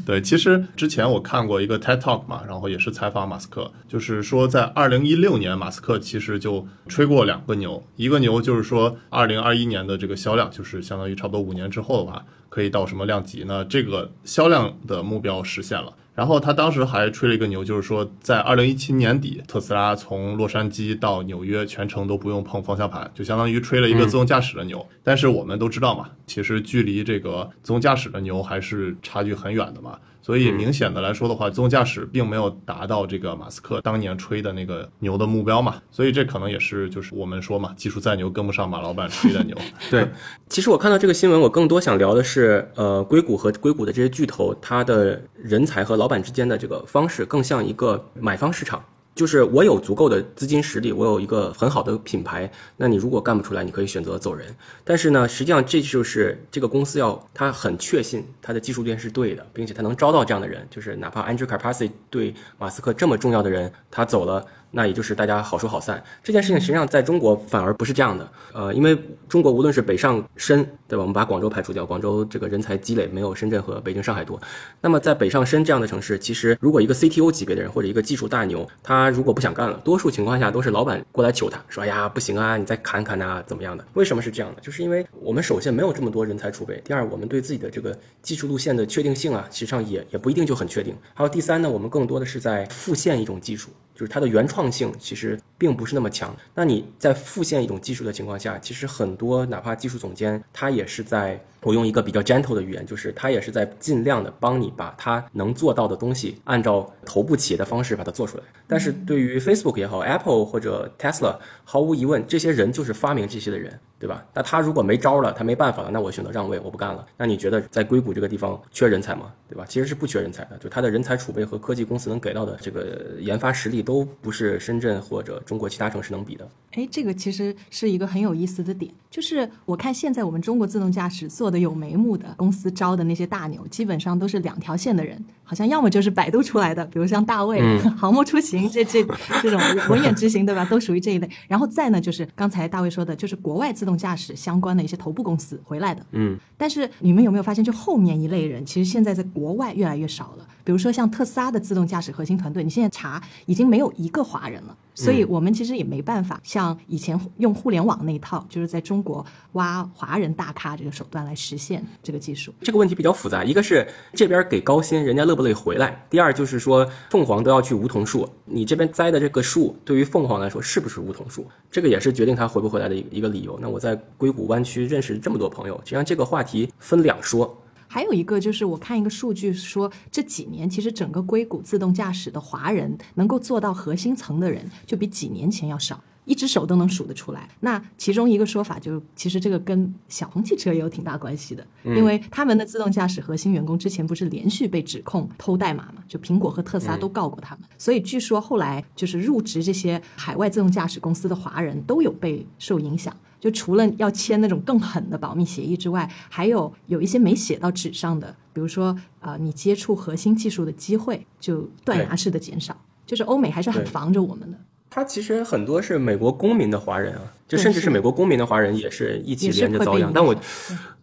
对，其实之前我看过一个 TED Talk 嘛，然后也是采访马斯克，就是说在二零一六年，马斯克其实就吹过两个牛，一个牛就是说二零二一年的这个销量，就是相当于差不多五年之后的话，可以到什么量级呢？这个销量的目标实现了。然后他当时还吹了一个牛，就是说在二零一七年底，特斯拉从洛杉矶到纽约全程都不用碰方向盘，就相当于吹了一个自动驾驶的牛。但是我们都知道嘛，其实距离这个自动驾驶的牛还是差距很远的嘛。所以明显的来说的话，自动驾驶并没有达到这个马斯克当年吹的那个牛的目标嘛，所以这可能也是就是我们说嘛，技术再牛跟不上马老板吹的牛。(laughs) 对，其实我看到这个新闻，我更多想聊的是，呃，硅谷和硅谷的这些巨头，它的人才和老板之间的这个方式，更像一个买方市场。就是我有足够的资金实力，我有一个很好的品牌，那你如果干不出来，你可以选择走人。但是呢，实际上这就是这个公司要他很确信他的技术链是对的，并且他能招到这样的人。就是哪怕 Andrew Carpasi 对马斯克这么重要的人，他走了。那也就是大家好说好散这件事情，实际上在中国反而不是这样的。呃，因为中国无论是北上深，对吧？我们把广州排除掉，广州这个人才积累没有深圳和北京、上海多。那么在北上深这样的城市，其实如果一个 CTO 级别的人或者一个技术大牛，他如果不想干了，多数情况下都是老板过来求他说：“哎呀，不行啊，你再砍砍呐，怎么样的？”为什么是这样的？就是因为我们首先没有这么多人才储备，第二，我们对自己的这个技术路线的确定性啊，实际上也也不一定就很确定。还有第三呢，我们更多的是在复现一种技术。就是它的原创性其实并不是那么强。那你在复现一种技术的情况下，其实很多哪怕技术总监，他也是在。我用一个比较 gentle 的语言，就是他也是在尽量的帮你把他能做到的东西，按照头部企业的方式把它做出来。但是对于 Facebook 也好，Apple 或者 Tesla，毫无疑问，这些人就是发明这些的人，对吧？那他如果没招了，他没办法了，那我选择让位，我不干了。那你觉得在硅谷这个地方缺人才吗？对吧？其实是不缺人才的，就他的人才储备和科技公司能给到的这个研发实力，都不是深圳或者中国其他城市能比的。哎，这个其实是一个很有意思的点，就是我看现在我们中国自动驾驶做的有眉目的公司招的那些大牛，基本上都是两条线的人，好像要么就是百度出来的，比如像大卫、(laughs) 航模出行这这这种 (laughs) 文眼执行，对吧？都属于这一类。然后再呢，就是刚才大卫说的，就是国外自动驾驶相关的一些头部公司回来的。嗯，但是你们有没有发现，就后面一类人，其实现在在国外越来越少了。比如说像特斯拉的自动驾驶核心团队，你现在查已经没有一个华人了。所以我们其实也没办法像以前用互联网那一套，就是在中国挖华人大咖这个手段来实现这个技术。这个问题比较复杂，一个是这边给高薪，人家乐不乐意回来；第二就是说凤凰都要去梧桐树，你这边栽的这个树对于凤凰来说是不是梧桐树？这个也是决定它回不回来的一一个理由。那我在硅谷湾区认识这么多朋友，实际上这个话题分两说。还有一个就是，我看一个数据说，这几年其实整个硅谷自动驾驶的华人能够做到核心层的人，就比几年前要少，一只手都能数得出来。那其中一个说法就是，其实这个跟小鹏汽车也有挺大关系的，因为他们的自动驾驶核心员工之前不是连续被指控偷代码嘛，就苹果和特斯拉都告过他们，所以据说后来就是入职这些海外自动驾驶公司的华人都有被受影响。就除了要签那种更狠的保密协议之外，还有有一些没写到纸上的，比如说啊，你接触核心技术的机会就断崖式的减少。就是欧美还是很防着我们的。他其实很多是美国公民的华人啊，就甚至是美国公民的华人也是一起连着遭殃。但我。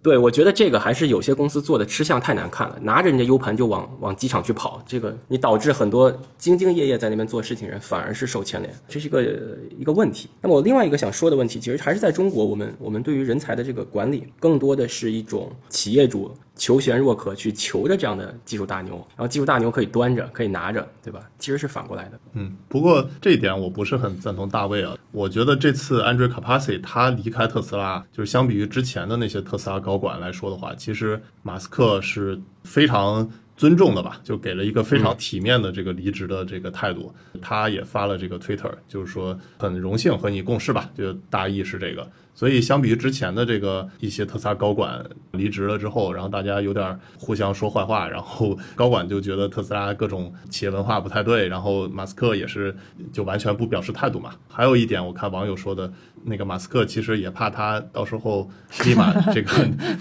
对，我觉得这个还是有些公司做的吃相太难看了，拿着人家 U 盘就往往机场去跑，这个你导致很多兢兢业业在那边做事情人反而是受牵连，这是一个一个问题。那么我另外一个想说的问题，其实还是在中国，我们我们对于人才的这个管理，更多的是一种企业主求贤若渴去求着这样的技术大牛，然后技术大牛可以端着可以拿着，对吧？其实是反过来的。嗯，不过这一点我不是很赞同大卫啊，我觉得这次 Andrew Kapasi 他离开特斯拉，就是相比于之前的那些特斯拉高。高管来说的话，其实马斯克是非常尊重的吧，就给了一个非常体面的这个离职的这个态度。他也发了这个 Twitter，就是说很荣幸和你共事吧，就大意是这个。所以相比于之前的这个一些特斯拉高管离职了之后，然后大家有点互相说坏话，然后高管就觉得特斯拉各种企业文化不太对，然后马斯克也是就完全不表示态度嘛。还有一点，我看网友说的。那个马斯克其实也怕他到时候立马这个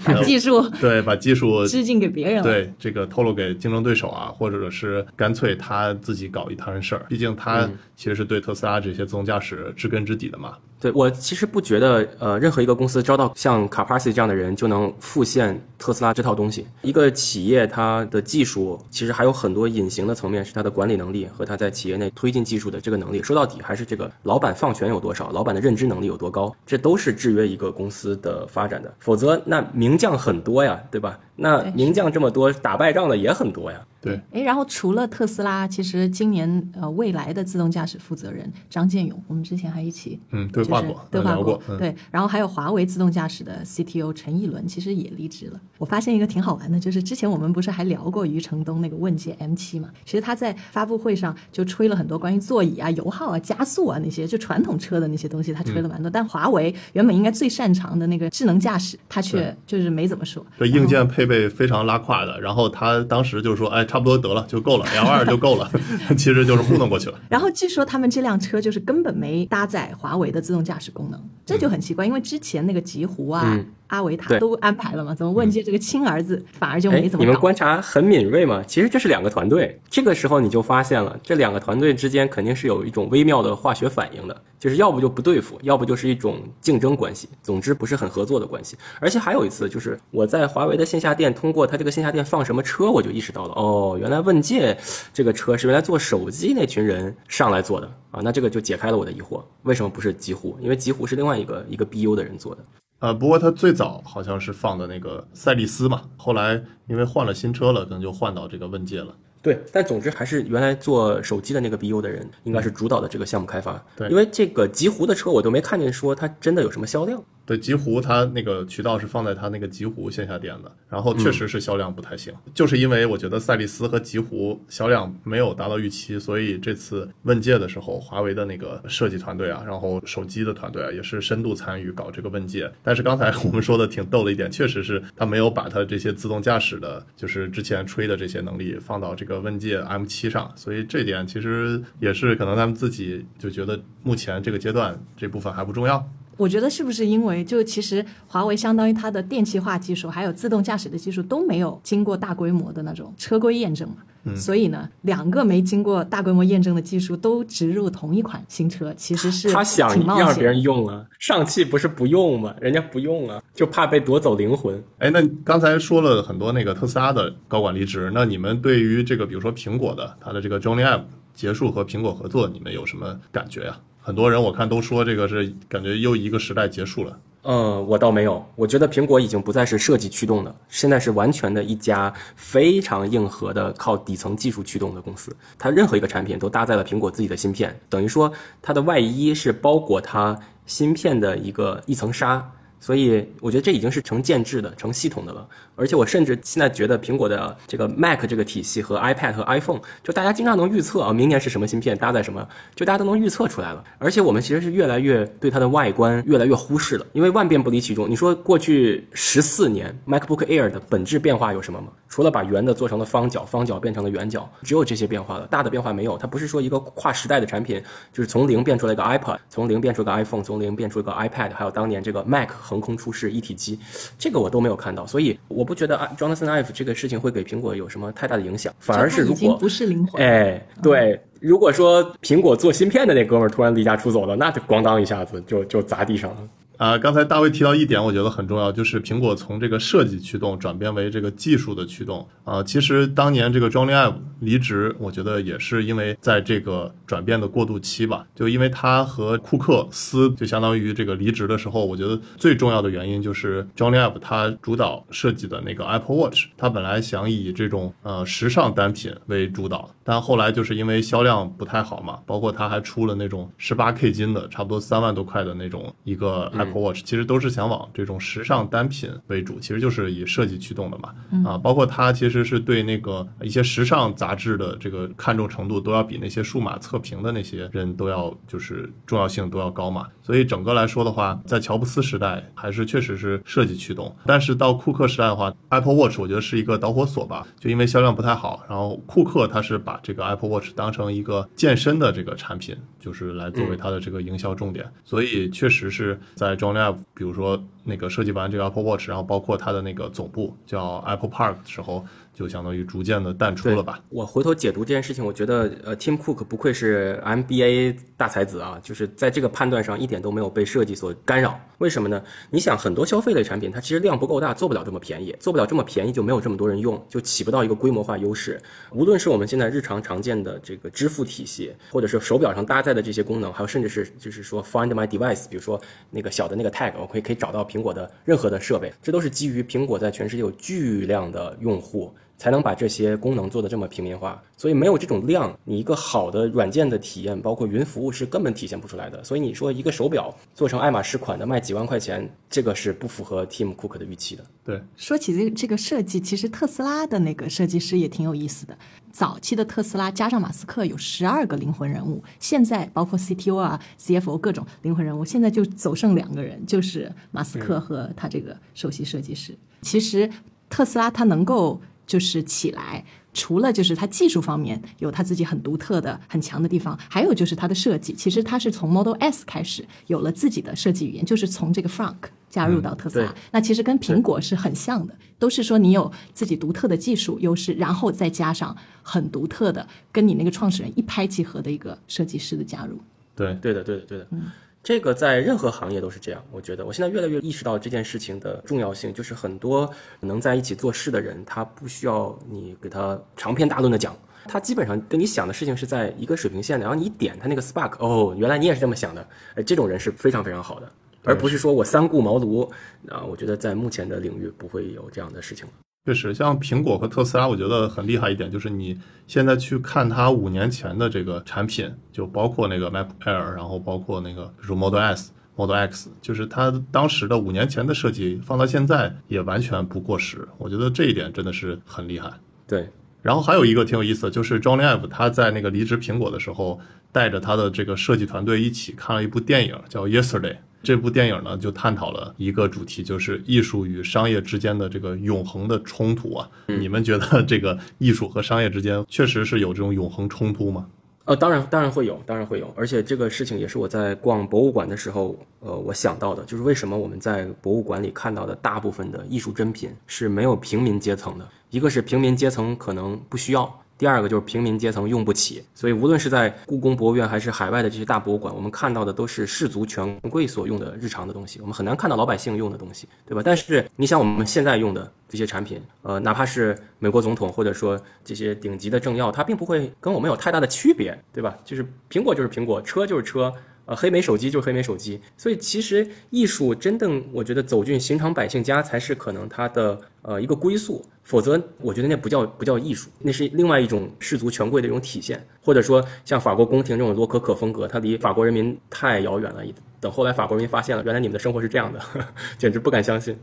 把技术对把技术致敬给别人，对这个透露给竞争对手啊，或者是干脆他自己搞一摊事儿。毕竟他其实是对特斯拉这些自动驾驶知根知底的嘛。对我其实不觉得，呃，任何一个公司招到像卡帕西这样的人就能复现特斯拉这套东西。一个企业它的技术其实还有很多隐形的层面，是它的管理能力和它在企业内推进技术的这个能力。说到底还是这个老板放权有多少，老板的认知能力有多高，这都是制约一个公司的发展的。否则那名将很多呀，对吧？那名将这么多，打败仗的也很多呀。对，哎，然后除了特斯拉，其实今年呃未来的自动驾驶负责人张建勇，我们之前还一起嗯，对话过，对话聊过，嗯，对，然后还有华为自动驾驶的 CTO 陈奕伦，其实也离职了。我发现一个挺好玩的，就是之前我们不是还聊过余承东那个问界 M7 嘛？其实他在发布会上就吹了很多关于座椅啊、油耗啊、加速啊那些，就传统车的那些东西，他吹了蛮多。但华为原本应该最擅长的那个智能驾驶，他却就是没怎么说。这硬件配备非常拉胯的，然后他当时就说，哎，差不多得了，就够了，L 二就够了，(laughs) 其实就是糊弄过去了。然后据说他们这辆车就是根本没搭载华为的自动驾驶功能，这就很奇怪，因为之前那个极狐啊、嗯阿维塔都安排了嘛，怎么问界这个亲儿子反而就哎没，怎么？你们观察很敏锐嘛？其实这是两个团队，这个时候你就发现了，这两个团队之间肯定是有一种微妙的化学反应的，就是要不就不对付，要不就是一种竞争关系，总之不是很合作的关系。而且还有一次，就是我在华为的线下店，通过它这个线下店放什么车，我就意识到了，哦，原来问界这个车是原来做手机那群人上来做的啊，那这个就解开了我的疑惑，为什么不是极狐？因为极狐是另外一个一个 BU 的人做的。呃，不过它最早好像是放的那个赛利斯嘛，后来因为换了新车了，可能就换到这个问界了。对，但总之还是原来做手机的那个 BU 的人，应该是主导的这个项目开发。对因为这个极狐的车我都没看见说它真的有什么销量。对，极狐它那个渠道是放在它那个极狐线下店的，然后确实是销量不太行，就是因为我觉得赛力斯和极狐销量没有达到预期，所以这次问界的时候，华为的那个设计团队啊，然后手机的团队啊，也是深度参与搞这个问界。但是刚才我们说的挺逗的一点，确实是他没有把它这些自动驾驶的，就是之前吹的这些能力放到这个问界 M7 上，所以这点其实也是可能他们自己就觉得目前这个阶段这部分还不重要。我觉得是不是因为就其实华为相当于它的电气化技术还有自动驾驶的技术都没有经过大规模的那种车规验证嘛，嗯所以呢，两个没经过大规模验证的技术都植入同一款新车，其实是他想让别。人用啊，上汽不是不用吗？人家不用啊，就怕被夺走灵魂。哎，那刚才说了很多那个特斯拉的高管离职，那你们对于这个比如说苹果的它的这个 Johnny Ive 结束和苹果合作，你们有什么感觉呀、很多人我看都说这个是感觉又一个时代结束了。嗯，我倒没有，我觉得苹果已经不再是设计驱动的，现在是完全的一家非常硬核的靠底层技术驱动的公司。它任何一个产品都搭载了苹果自己的芯片，等于说它的外衣是包裹它芯片的一个一层纱。所以我觉得这已经是成建制的、成系统的了。而且我甚至现在觉得苹果的这个 Mac 这个体系和 iPad 和 iPhone，就大家经常能预测啊，明年是什么芯片搭载什么，就大家都能预测出来了。而且我们其实是越来越对它的外观越来越忽视了，因为万变不离其宗。你说过去十四年 MacBook Air 的本质变化有什么吗？除了把圆的做成了方角，方角变成了圆角，只有这些变化了，大的变化没有。它不是说一个跨时代的产品，就是从零变出来一个 iPad，从零变出一个 iPhone，从零变出一个 iPad，还有当年这个 Mac 横空出世一体机，这个我都没有看到，所以我不觉得啊 Jonathan Ive 这个事情会给苹果有什么太大的影响，反而是如果不是灵魂，哎，对，如果说苹果做芯片的那哥们儿突然离家出走了，那就咣当一下子就就砸地上了。啊、刚才大卫提到一点，我觉得很重要，就是苹果从这个设计驱动转变为这个技术的驱动。啊、其实当年这个 Johnny Ive 离职，我觉得也是因为在这个转变的过渡期吧，就因为他和库克斯就相当于这个离职的时候，我觉得最重要的原因就是 Johnny Ive 他主导设计的那个 Apple Watch，他本来想以这种呃时尚单品为主导，但后来就是因为销量不太好嘛，包括他还出了那种十八 K 金的，差不多三万多块的那种一个 Apple Watch，、其实都是想往这种时尚单品为主，其实就是以设计驱动的嘛。啊，包括它其实是对那个一些时尚杂志的这个看重程度都要比那些数码测评的那些人都要就是重要性都要高嘛。所以整个来说的话，在乔布斯时代还是确实是设计驱动，但是到库克时代的话，Apple Watch 我觉得是一个导火索吧，就因为销量不太好，然后库克他是把这个 Apple Watch 当成一个健身的这个产品，就是来作为它的这个营销重点，所以确实是在 John Lab，比如说那个设计完这个 Apple Watch，然后包括它的那个总部叫 Apple Park 的时候，就相当于逐渐的淡出了吧。我回头解读这件事情，我觉得呃，Tim Cook 不愧是 MBA 大才子啊，就是在这个判断上一点都没有被设计所干扰。为什么呢？你想，很多消费类产品它其实量不够大，做不了这么便宜，做不了这么便宜就没有这么多人用，就起不到一个规模化优势。无论是我们现在日常常见的这个支付体系，或者是手表上搭载的这些功能，还有甚至是就是说 Find My Device，比如说那个小的那个 tag，我可以可以找到苹果的任何的设备，这都是基于苹果在全世界有巨量的用户。才能把这些功能做得这么平民化，所以没有这种量，你一个好的软件的体验，包括云服务是根本体现不出来的。所以你说一个手表做成爱马仕款的卖几万块钱，这个是不符合 Tim Cook 的预期的。对，说起这个这个设计，其实特斯拉的那个设计师也挺有意思的。早期的特斯拉加上马斯克有十二个灵魂人物，现在包括 CTO 啊、CFO 各种灵魂人物，现在就走剩两个人，就是马斯克和他这个首席设计师。其实特斯拉它能够。就是起来，除了就是它技术方面有它自己很独特的、很强的地方，还有就是它的设计。其实它是从 Model S 开始有了自己的设计语言，就是从这个 Frank 加入到特斯拉。对那其实跟苹果是很像的，都是说你有自己独特的技术优势，然后再加上很独特的跟你那个创始人一拍即合的一个设计师的加入。对，对的，对的，对的。这个在任何行业都是这样，我觉得。我现在越来越意识到这件事情的重要性，就是很多能在一起做事的人，他不需要你给他长篇大论的讲，他基本上跟你想的事情是在一个水平线的，然后你一点他那个 spark，哦，原来你也是这么想的，哎，这种人是非常非常好的，而不是说我三顾茅庐啊，我觉得在目前的领域不会有这样的事情了。确实，像苹果和特斯拉，我觉得很厉害一点，就是你现在去看它五年前的这个产品，就包括那个 MacBook Air，然后包括那个比如 Model S、Model X，就是它当时的五年前的设计放到现在也完全不过时。我觉得这一点真的是很厉害。对，然后还有一个挺有意思的，就是 Johnny Ive 他在那个离职苹果的时候，带着他的这个设计团队一起看了一部电影，叫 Yesterday。这部电影呢，就探讨了一个主题，就是艺术与商业之间的这个永恒的冲突啊。你们觉得这个艺术和商业之间确实是有这种永恒冲突吗？呃，当然，当然会有，当然会有，而且这个事情也是我在逛博物馆的时候，呃，我想到的，就是为什么我们在博物馆里看到的大部分的艺术珍品是没有平民阶层的，一个是平民阶层可能不需要。第二个就是平民阶层用不起，所以无论是在故宫博物院还是海外的这些大博物馆，我们看到的都是士族权贵所用的日常的东西，我们很难看到老百姓用的东西，对吧？但是你想我们现在用的这些产品，呃，哪怕是美国总统或者说这些顶级的政要，他并不会跟我们有太大的区别，对吧？就是苹果就是苹果，车就是车。呃，黑莓手机就是黑莓手机，所以其实艺术真正我觉得走进寻常百姓家才是可能它的呃一个归宿，否则我觉得那不叫不叫艺术，那是另外一种氏族权贵的一种体现，或者说像法国宫廷这种洛可可风格，它离法国人民太遥远了。等后来法国人民发现了，原来你们的生活是这样的，(laughs) 简直不敢相信。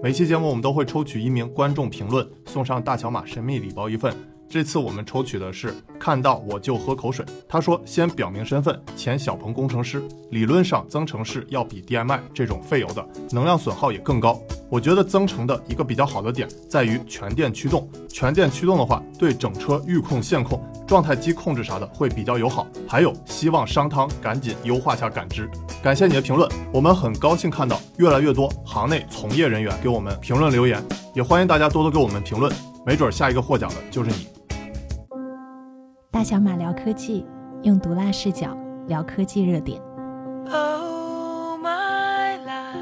每期节目我们都会抽取一名观众评论，送上大乔马神秘礼包一份。这次我们抽取的是看到我就喝口水。他说：“先表明身份，前小鹏工程师。理论上增程式要比 DMI 这种费油的能量损耗也更高。我觉得增程的一个比较好的点在于全电驱动。全电驱动的话，对整车预控、线控、状态机控制啥的会比较友好。还有，希望商汤赶紧优化下感知。感谢你的评论，我们很高兴看到越来越多行内从业人员给我们评论留言，也欢迎大家多多给我们评论，没准下一个获奖的就是你。”大小马聊科技，用毒辣视角聊科技热点。Oh, my life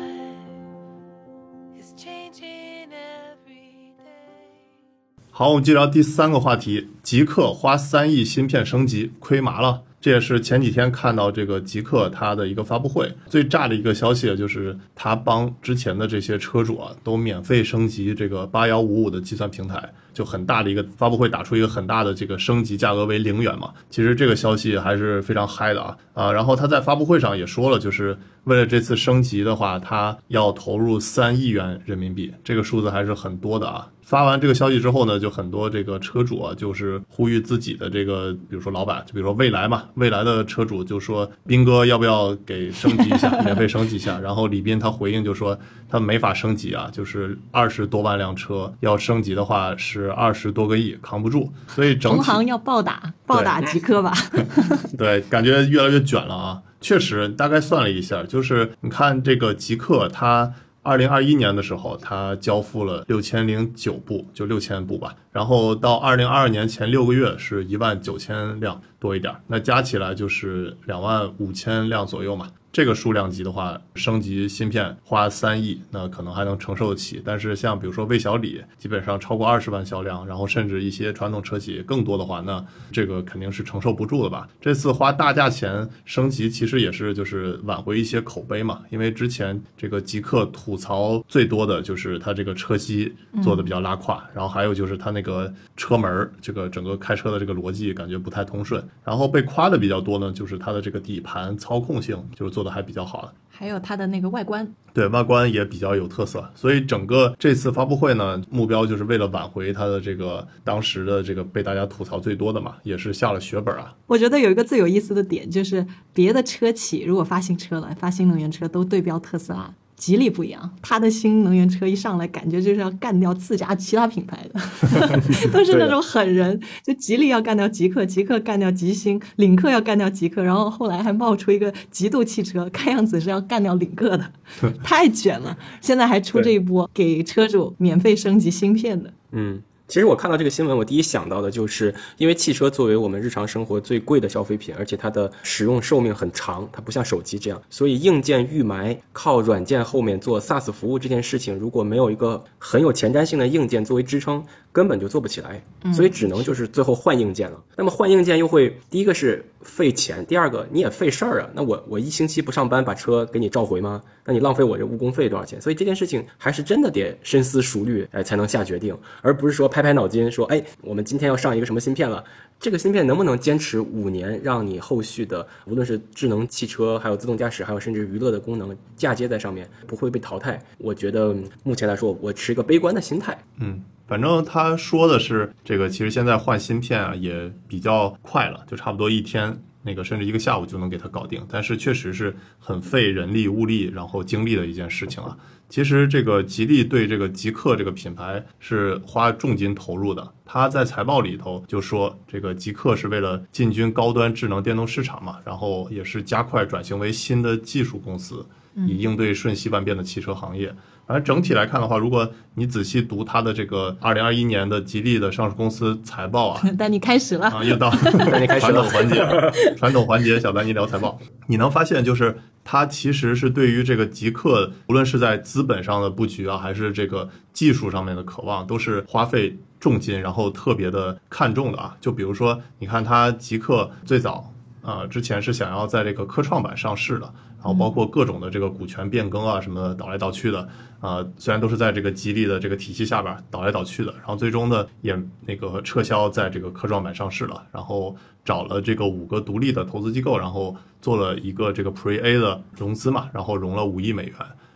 is changing every day. 好，我们接着聊第三个话题，极客花三亿芯片升级，亏麻了。这也是前几天看到这个极客它的一个发布会，最炸的一个消息就是它帮之前的这些车主啊都免费升级这个八幺五五的计算平台，就很大的一个发布会打出一个很大的这个升级价格为零元嘛。其实这个消息还是非常嗨的啊啊！然后他在发布会上也说了，就是为了这次升级的话，他要投入三亿元人民币，这个数字还是很多的啊。发完这个消息之后呢，就很多这个车主啊，就是呼吁自己的这个，比如说老板，就比如说蔚来嘛，蔚来的车主就说斌哥要不要给升级一下，免费升级一下。然后李斌他回应就说他没法升级啊，就是二十多万辆车要升级的话是二十多个亿，扛不住，所以整体同行要暴打暴打极客吧？(laughs) 对，感觉越来越卷了啊！确实，大概算了一下，就是你看这个极客，它二零二一年的时候，它交付了六千零九部，就六千部吧。然后到二零二二年前六个月是一万九千辆多一点，那加起来就是两万五千辆左右嘛。这个数量级的话，升级芯片花三亿，那可能还能承受得起。但是像比如说魏小李，基本上超过二十万销量，然后甚至一些传统车企更多的话，那这个肯定是承受不住的吧。这次花大价钱升级，其实也是就是挽回一些口碑嘛。因为之前这个极客吐槽最多的就是它这个车机做的比较拉胯，然后还有就是它那个车门儿这个整个开车的这个逻辑感觉不太通顺。然后被夸的比较多呢，就是它的这个底盘操控性就是做的还比较好的。还有它的那个外观，对外观也比较有特色，所以整个这次发布会呢，目标就是为了挽回它的这个当时的这个被大家吐槽最多的嘛，也是下了血本啊。我觉得有一个最有意思的点就是，别的车企如果发新车了，发新能源车都对标特斯拉。吉利不一样，它的新能源车一上来，感觉就是要干掉自家其他品牌的，(laughs) 都是那种狠人。就吉利要干掉极客，极客干掉极星，领克要干掉极客，然后后来还冒出一个极度汽车，看样子是要干掉领克的，(laughs) 太卷了。现在还出这一波给车主免费升级芯片的，嗯，其实我看到这个新闻，我第一想到的就是，因为汽车作为我们日常生活最贵的消费品，而且它的使用寿命很长，它不像手机这样，所以硬件预埋靠软件后面做 SaaS 服务这件事情，如果没有一个很有前瞻性的硬件作为支撑，根本就做不起来，所以只能就是最后换硬件了。那么换硬件又会，第一个是费钱，第二个你也费事儿啊。那我我一星期不上班把车给你召回吗？那你浪费我这误工费多少钱？所以这件事情还是真的得深思熟虑，哎，才能下决定，而不是说拍拍脑筋说，哎，我们今天要上一个什么芯片了，这个芯片能不能坚持五年，让你后续的无论是智能汽车，还有自动驾驶，还有甚至娱乐的功能嫁接在上面，不会被淘汰？我觉得目前来说，我持一个悲观的心态。嗯，反正他说的是这个，其实现在换芯片啊也比较快了，就差不多一天。那个甚至一个下午就能给它搞定，但是确实是很费人力物力，然后精力的一件事情啊。其实这个吉利对这个极客这个品牌是花重金投入的。他在财报里头就说，这个极客是为了进军高端智能电动市场嘛，然后也是加快转型为新的技术公司，以应对瞬息万变的汽车行业。反正整体来看的话，如果你仔细读它的这个二零二一年的吉利的上市公司财报啊，(laughs) 但你开始了，啊，又到 (laughs) 那你开始了传统环节，传统环节，小丹尼聊财报，你能发现就是它其实是对于这个极客，无论是在资本上的布局啊，还是这个技术上面的渴望，都是花费重金，然后特别的看重的啊。就比如说，你看它极客最早啊、呃之前是想要在这个科创板上市的。然后包括各种的这个股权变更啊，什么的倒来倒去的，啊，虽然都是在这个吉利的这个体系下边倒来倒去的，然后最终呢也那个撤销在这个科创板上市了，然后找了这个五个独立的投资机构，然后做了一个这个 Pre A 的融资嘛，然后融了五亿美元。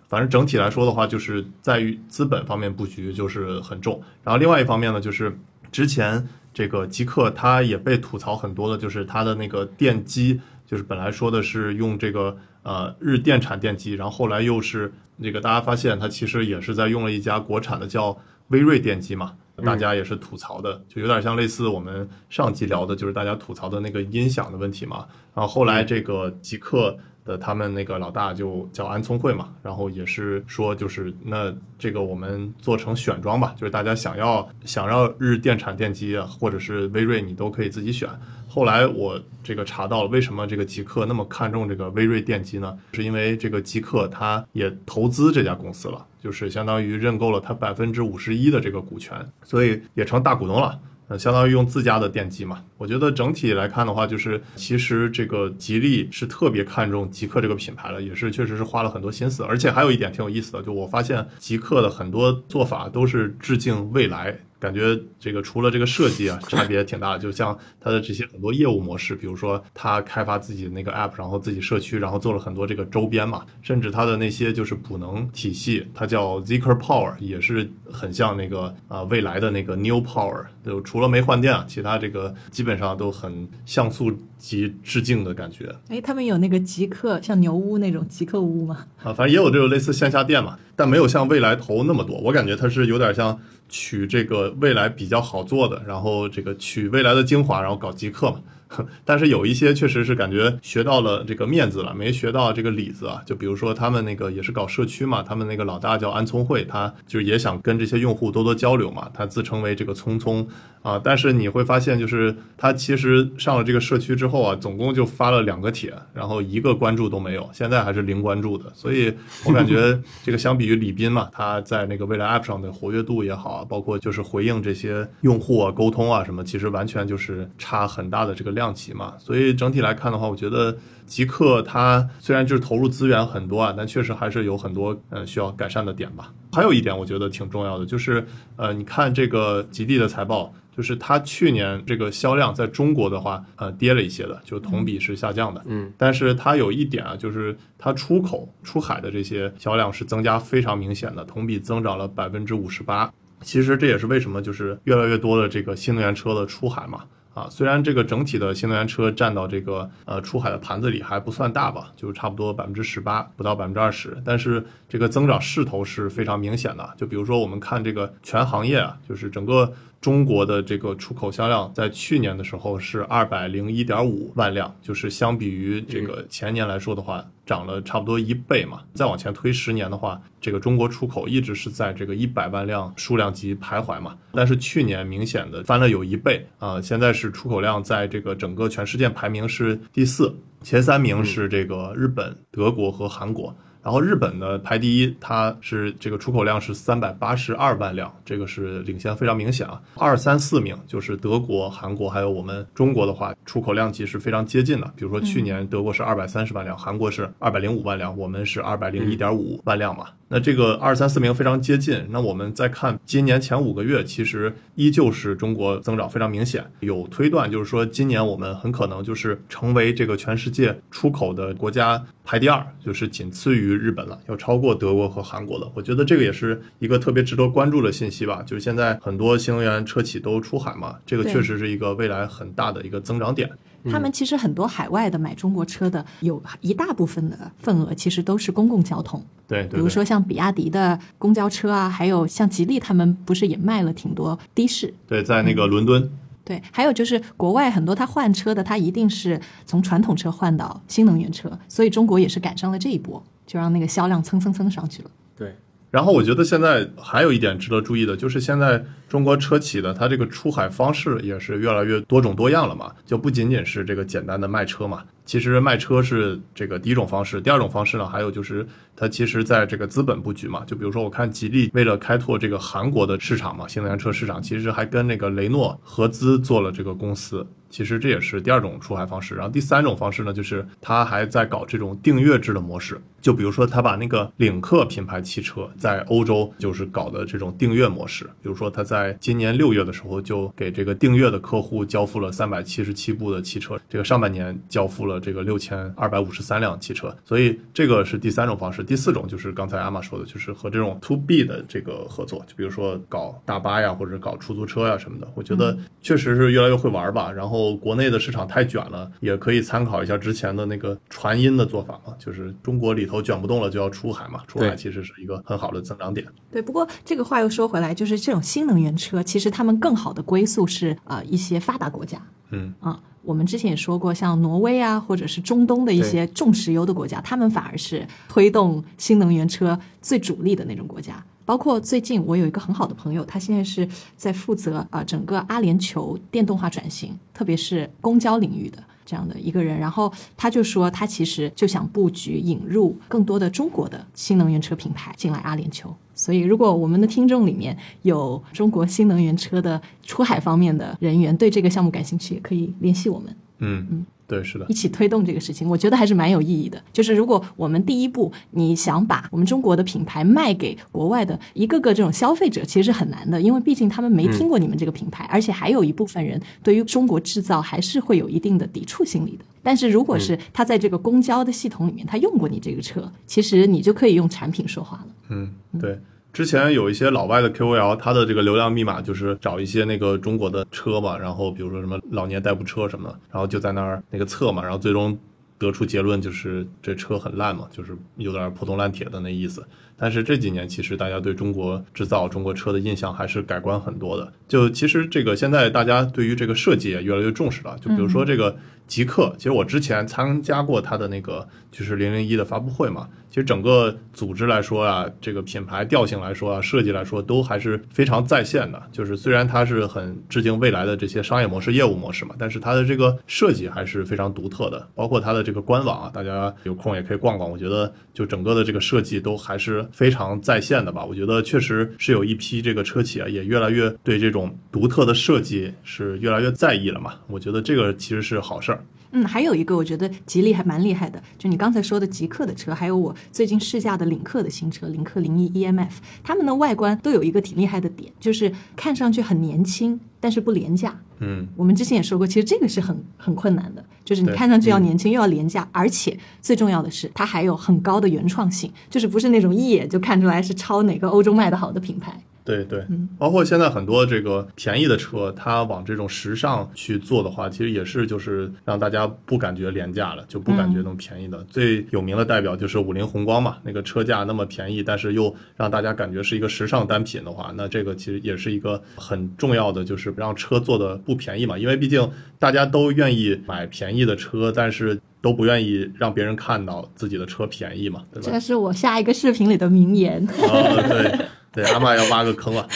反正整体来说的话，就是在于资本方面布局就是很重，然后另外一方面呢，就是之前这个极客它也被吐槽很多的，就是它的那个电机，就是本来说的是用这个呃日电产电机，然后后来又是这个大家发现它其实也是在用了一家国产的叫威瑞电机嘛，大家也是吐槽的，就有点像类似我们上集聊的，就是大家吐槽的那个音响的问题嘛。然后后来这个极客的他们那个老大就叫安聪慧嘛，然后也是说就是那这个我们做成选装吧，就是大家想要想要日电产电机啊，或者是威瑞，你都可以自己选。后来我这个查到了，为什么这个极客那么看重这个威瑞电机呢？是因为这个极客他也投资这家公司了，就是相当于认购了它百分之五十一的这个股权，所以也成大股东了。呃，相当于用自家的电机嘛。我觉得整体来看的话，就是其实这个吉利是特别看重极客这个品牌了，也是确实是花了很多心思。而且还有一点挺有意思的，就我发现极客的很多做法都是致敬未来。感觉这个除了这个设计啊，差别挺大的。就像它的这些很多业务模式，比如说它开发自己的那个 app，然后自己社区，然后做了很多这个周边嘛，甚至它的那些就是补能体系，它叫 Zeekr Power，也是很像那个啊、未来的那个 New Power。就除了没换电啊，其他这个基本上都很像素级致敬的感觉。哎，他们有那个极客，像牛屋那种极客屋吗？啊，反正也有这种类似线下店嘛，但没有像未来投那么多。我感觉它是有点像取这个未来比较好做的，然后这个取未来的精华，然后搞极客嘛。(laughs) 但是有一些确实是感觉学到了这个面子了，没学到这个里子啊。就比如说他们那个也是搞社区嘛，他们那个老大叫安聪慧，他就也想跟这些用户多多交流嘛，他自称为这个聪聪啊。但是你会发现，就是他其实上了这个社区之后啊，总共就发了两个帖，然后一个关注都没有，现在还是零关注的。所以我感觉 (laughs) 这个相比于李斌嘛，他在那个未来 App 上的活跃度也好啊，包括就是回应这些用户啊、沟通啊什么，其实完全就是差很大的这个量级嘛。所以整体来看的话，我觉得极客它虽然就是投入资源很多啊，但确实还是有很多呃需要改善的点吧。还有一点我觉得挺重要的，就是呃，你看这个吉利的财报。就是它去年这个销量在中国的话，呃，跌了一些的，就同比是下降的。嗯，但是它有一点啊，就是它出口出海的这些销量是增加非常明显的，同比增长了百分之五十八。其实这也是为什么就是越来越多的这个新能源车的出海嘛。啊，虽然这个整体的新能源车占到这个呃出海的盘子里还不算大吧，就差不多百分之十八，不到百分之二十，但是这个增长势头是非常明显的。就比如说我们看这个全行业啊，就是整个中国的这个出口销量在去年的时候是二百零一点五万辆，就是相比于这个前年来说的话，涨了差不多一倍嘛。再往前推十年的话，这个中国出口一直是在这个一百万辆数量级徘徊嘛。但是去年明显的翻了有一倍啊、现在是出口量在这个整个全世界排名是第四，前三名是这个日本、德国和韩国。然后日本呢排第一，它是这个出口量是三百八十二万辆，这个是领先非常明显啊。二三四名就是德国、韩国还有我们中国的话，出口量级是非常接近的。比如说去年德国是二百三十万辆，韩国是二百零五万辆，我们是二百零一点五万辆嘛。那这个二三四名非常接近。那我们再看今年前五个月，其实依旧是中国增长非常明显。有推断就是说，今年我们很可能就是成为这个全世界出口的国家排第二，就是仅次于日本了，要超过德国和韩国了。我觉得这个也是一个特别值得关注的信息吧。就是现在很多新能源车企都出海嘛，这个确实是一个未来很大的一个增长点。他们其实很多海外的买中国车的，有一大部分的份额其实都是公共交通，对，对比如说像比亚迪的公交车啊，还有像吉利他们不是也卖了挺多的士。对，在那个伦敦，对，还有就是国外很多他换车的，他一定是从传统车换到新能源车，所以中国也是赶上了这一波，就让那个销量蹭蹭蹭上去了。对，然后我觉得现在还有一点值得注意的，就是现在中国车企的它这个出海方式也是越来越多种多样了嘛，就不仅仅是这个简单的卖车嘛。其实卖车是这个第一种方式，第二种方式呢，还有就是它其实在这个资本布局嘛，就比如说我看吉利为了开拓这个韩国的市场嘛，新能源车市场，其实还跟那个雷诺合资做了这个公司。其实这也是第二种出海方式，然后第三种方式呢，就是它还在搞这种订阅制的模式，就比如说他把那个领克品牌汽车在欧洲就是搞的这种订阅模式，比如说他在今年六月的时候就给这个订阅的客户交付了三百七十七部的汽车，这个上半年交付了这个六千二百五十三辆汽车，所以这个是第三种方式。第四种就是刚才阿玛说的，就是和这种 to B 的这个合作，就比如说搞大巴呀，或者搞出租车呀什么的，我觉得确实是越来越会玩吧。然后国内的市场太卷了，也可以参考一下之前的那个传音的做法嘛，就是中国里头卷不动了就要出海嘛，出海其实是一个很好的增长点。对，不过这个话又说回来，就是这种新能源车，其实他们更好的归宿是呃一些发达国家。嗯啊，我们之前也说过，像挪威啊，或者是中东的一些重石油的国家，他们反而是推动新能源车最主力的那种国家。包括最近我有一个很好的朋友，他现在是在负责啊、呃整个阿联酋电动化转型，特别是公交领域的。这样的一个人，然后他就说，他其实就想布局引入更多的中国的新能源车品牌进来阿联酋。所以，如果我们的听众里面有中国新能源车的出海方面的人员，对这个项目感兴趣，也可以联系我们，嗯嗯，对，是的一。起推动这个事情。我觉得还是蛮有意义的。就是如果我们第一步，你想把我们中国的品牌卖给国外的一个个这种消费者，其实是很难的，因为毕竟他们没听过你们这个品牌，而且还有一部分人对于中国制造还是会有一定的抵触心理的。但是如果是他在这个公交的系统里面，他用过你这个车，其实你就可以用产品说话了。嗯，对。之前有一些老外的 KOL，他的这个流量密码就是找一些那个中国的车嘛，然后比如说什么老年代步车什么，然后就在那儿那个测嘛，然后最终得出结论就是这车很烂嘛，就是有点破铜烂铁的那意思。但是这几年其实大家对中国制造、中国车的印象还是改观很多的。就其实这个现在大家对于这个设计也越来越重视了。就比如说这个极客，其实我之前参加过它的那个就是零零一的发布会嘛。其实整个组织来说啊，这个品牌调性来说啊，设计来说都还是非常在线的。就是虽然它是很致敬未来的这些商业模式、业务模式嘛，但是它的这个设计还是非常独特的。包括它的这个官网啊，大家有空也可以逛逛。我觉得就整个的这个设计都还是非常在线的吧。我觉得确实是有一批这个车企啊，也越来越对这种独特的设计是越来越在意了嘛。我觉得这个其实是好事儿。嗯，还有一个我觉得吉利还蛮厉害的，就你刚才说的极客的车，还有我最近试驾的领克的新车领克零一 EMF，它们的外观都有一个挺厉害的点，就是看上去很年轻，但是不廉价。嗯，我们之前也说过，其实这个是很很困难的，就是你看上去要年轻又要廉价，而且最重要的是它还有很高的原创性，就是不是那种一眼就看出来是抄哪个欧洲卖的好的品牌。对对，包括现在很多这个便宜的车，它往这种时尚去做的话，其实也是就是让大家不感觉廉价了，就不感觉那么便宜的。最有名的代表就是五菱宏光嘛，那个车价那么便宜，但是又让大家感觉是一个时尚单品的话，那这个其实也是一个很重要的，就是让车做的不便宜嘛。因为毕竟大家都愿意买便宜的车，但是都不愿意让别人看到自己的车便宜嘛，对吧？这是我下一个视频里的名言。啊，对对，阿玛要挖个坑了，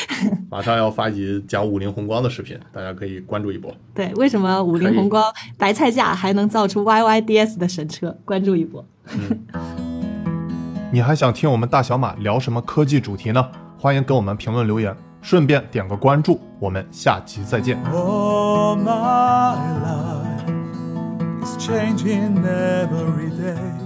马上要发一集讲五菱宏光的视频，大家可以关注一波。对，为什么五菱宏光白菜价还能造出 YYDS 的神车？关注一波。(laughs) 你还想听我们大小马聊什么科技主题呢？欢迎给我们评论留言，顺便点个关注，我们下期再见。Oh, my life is changing every day.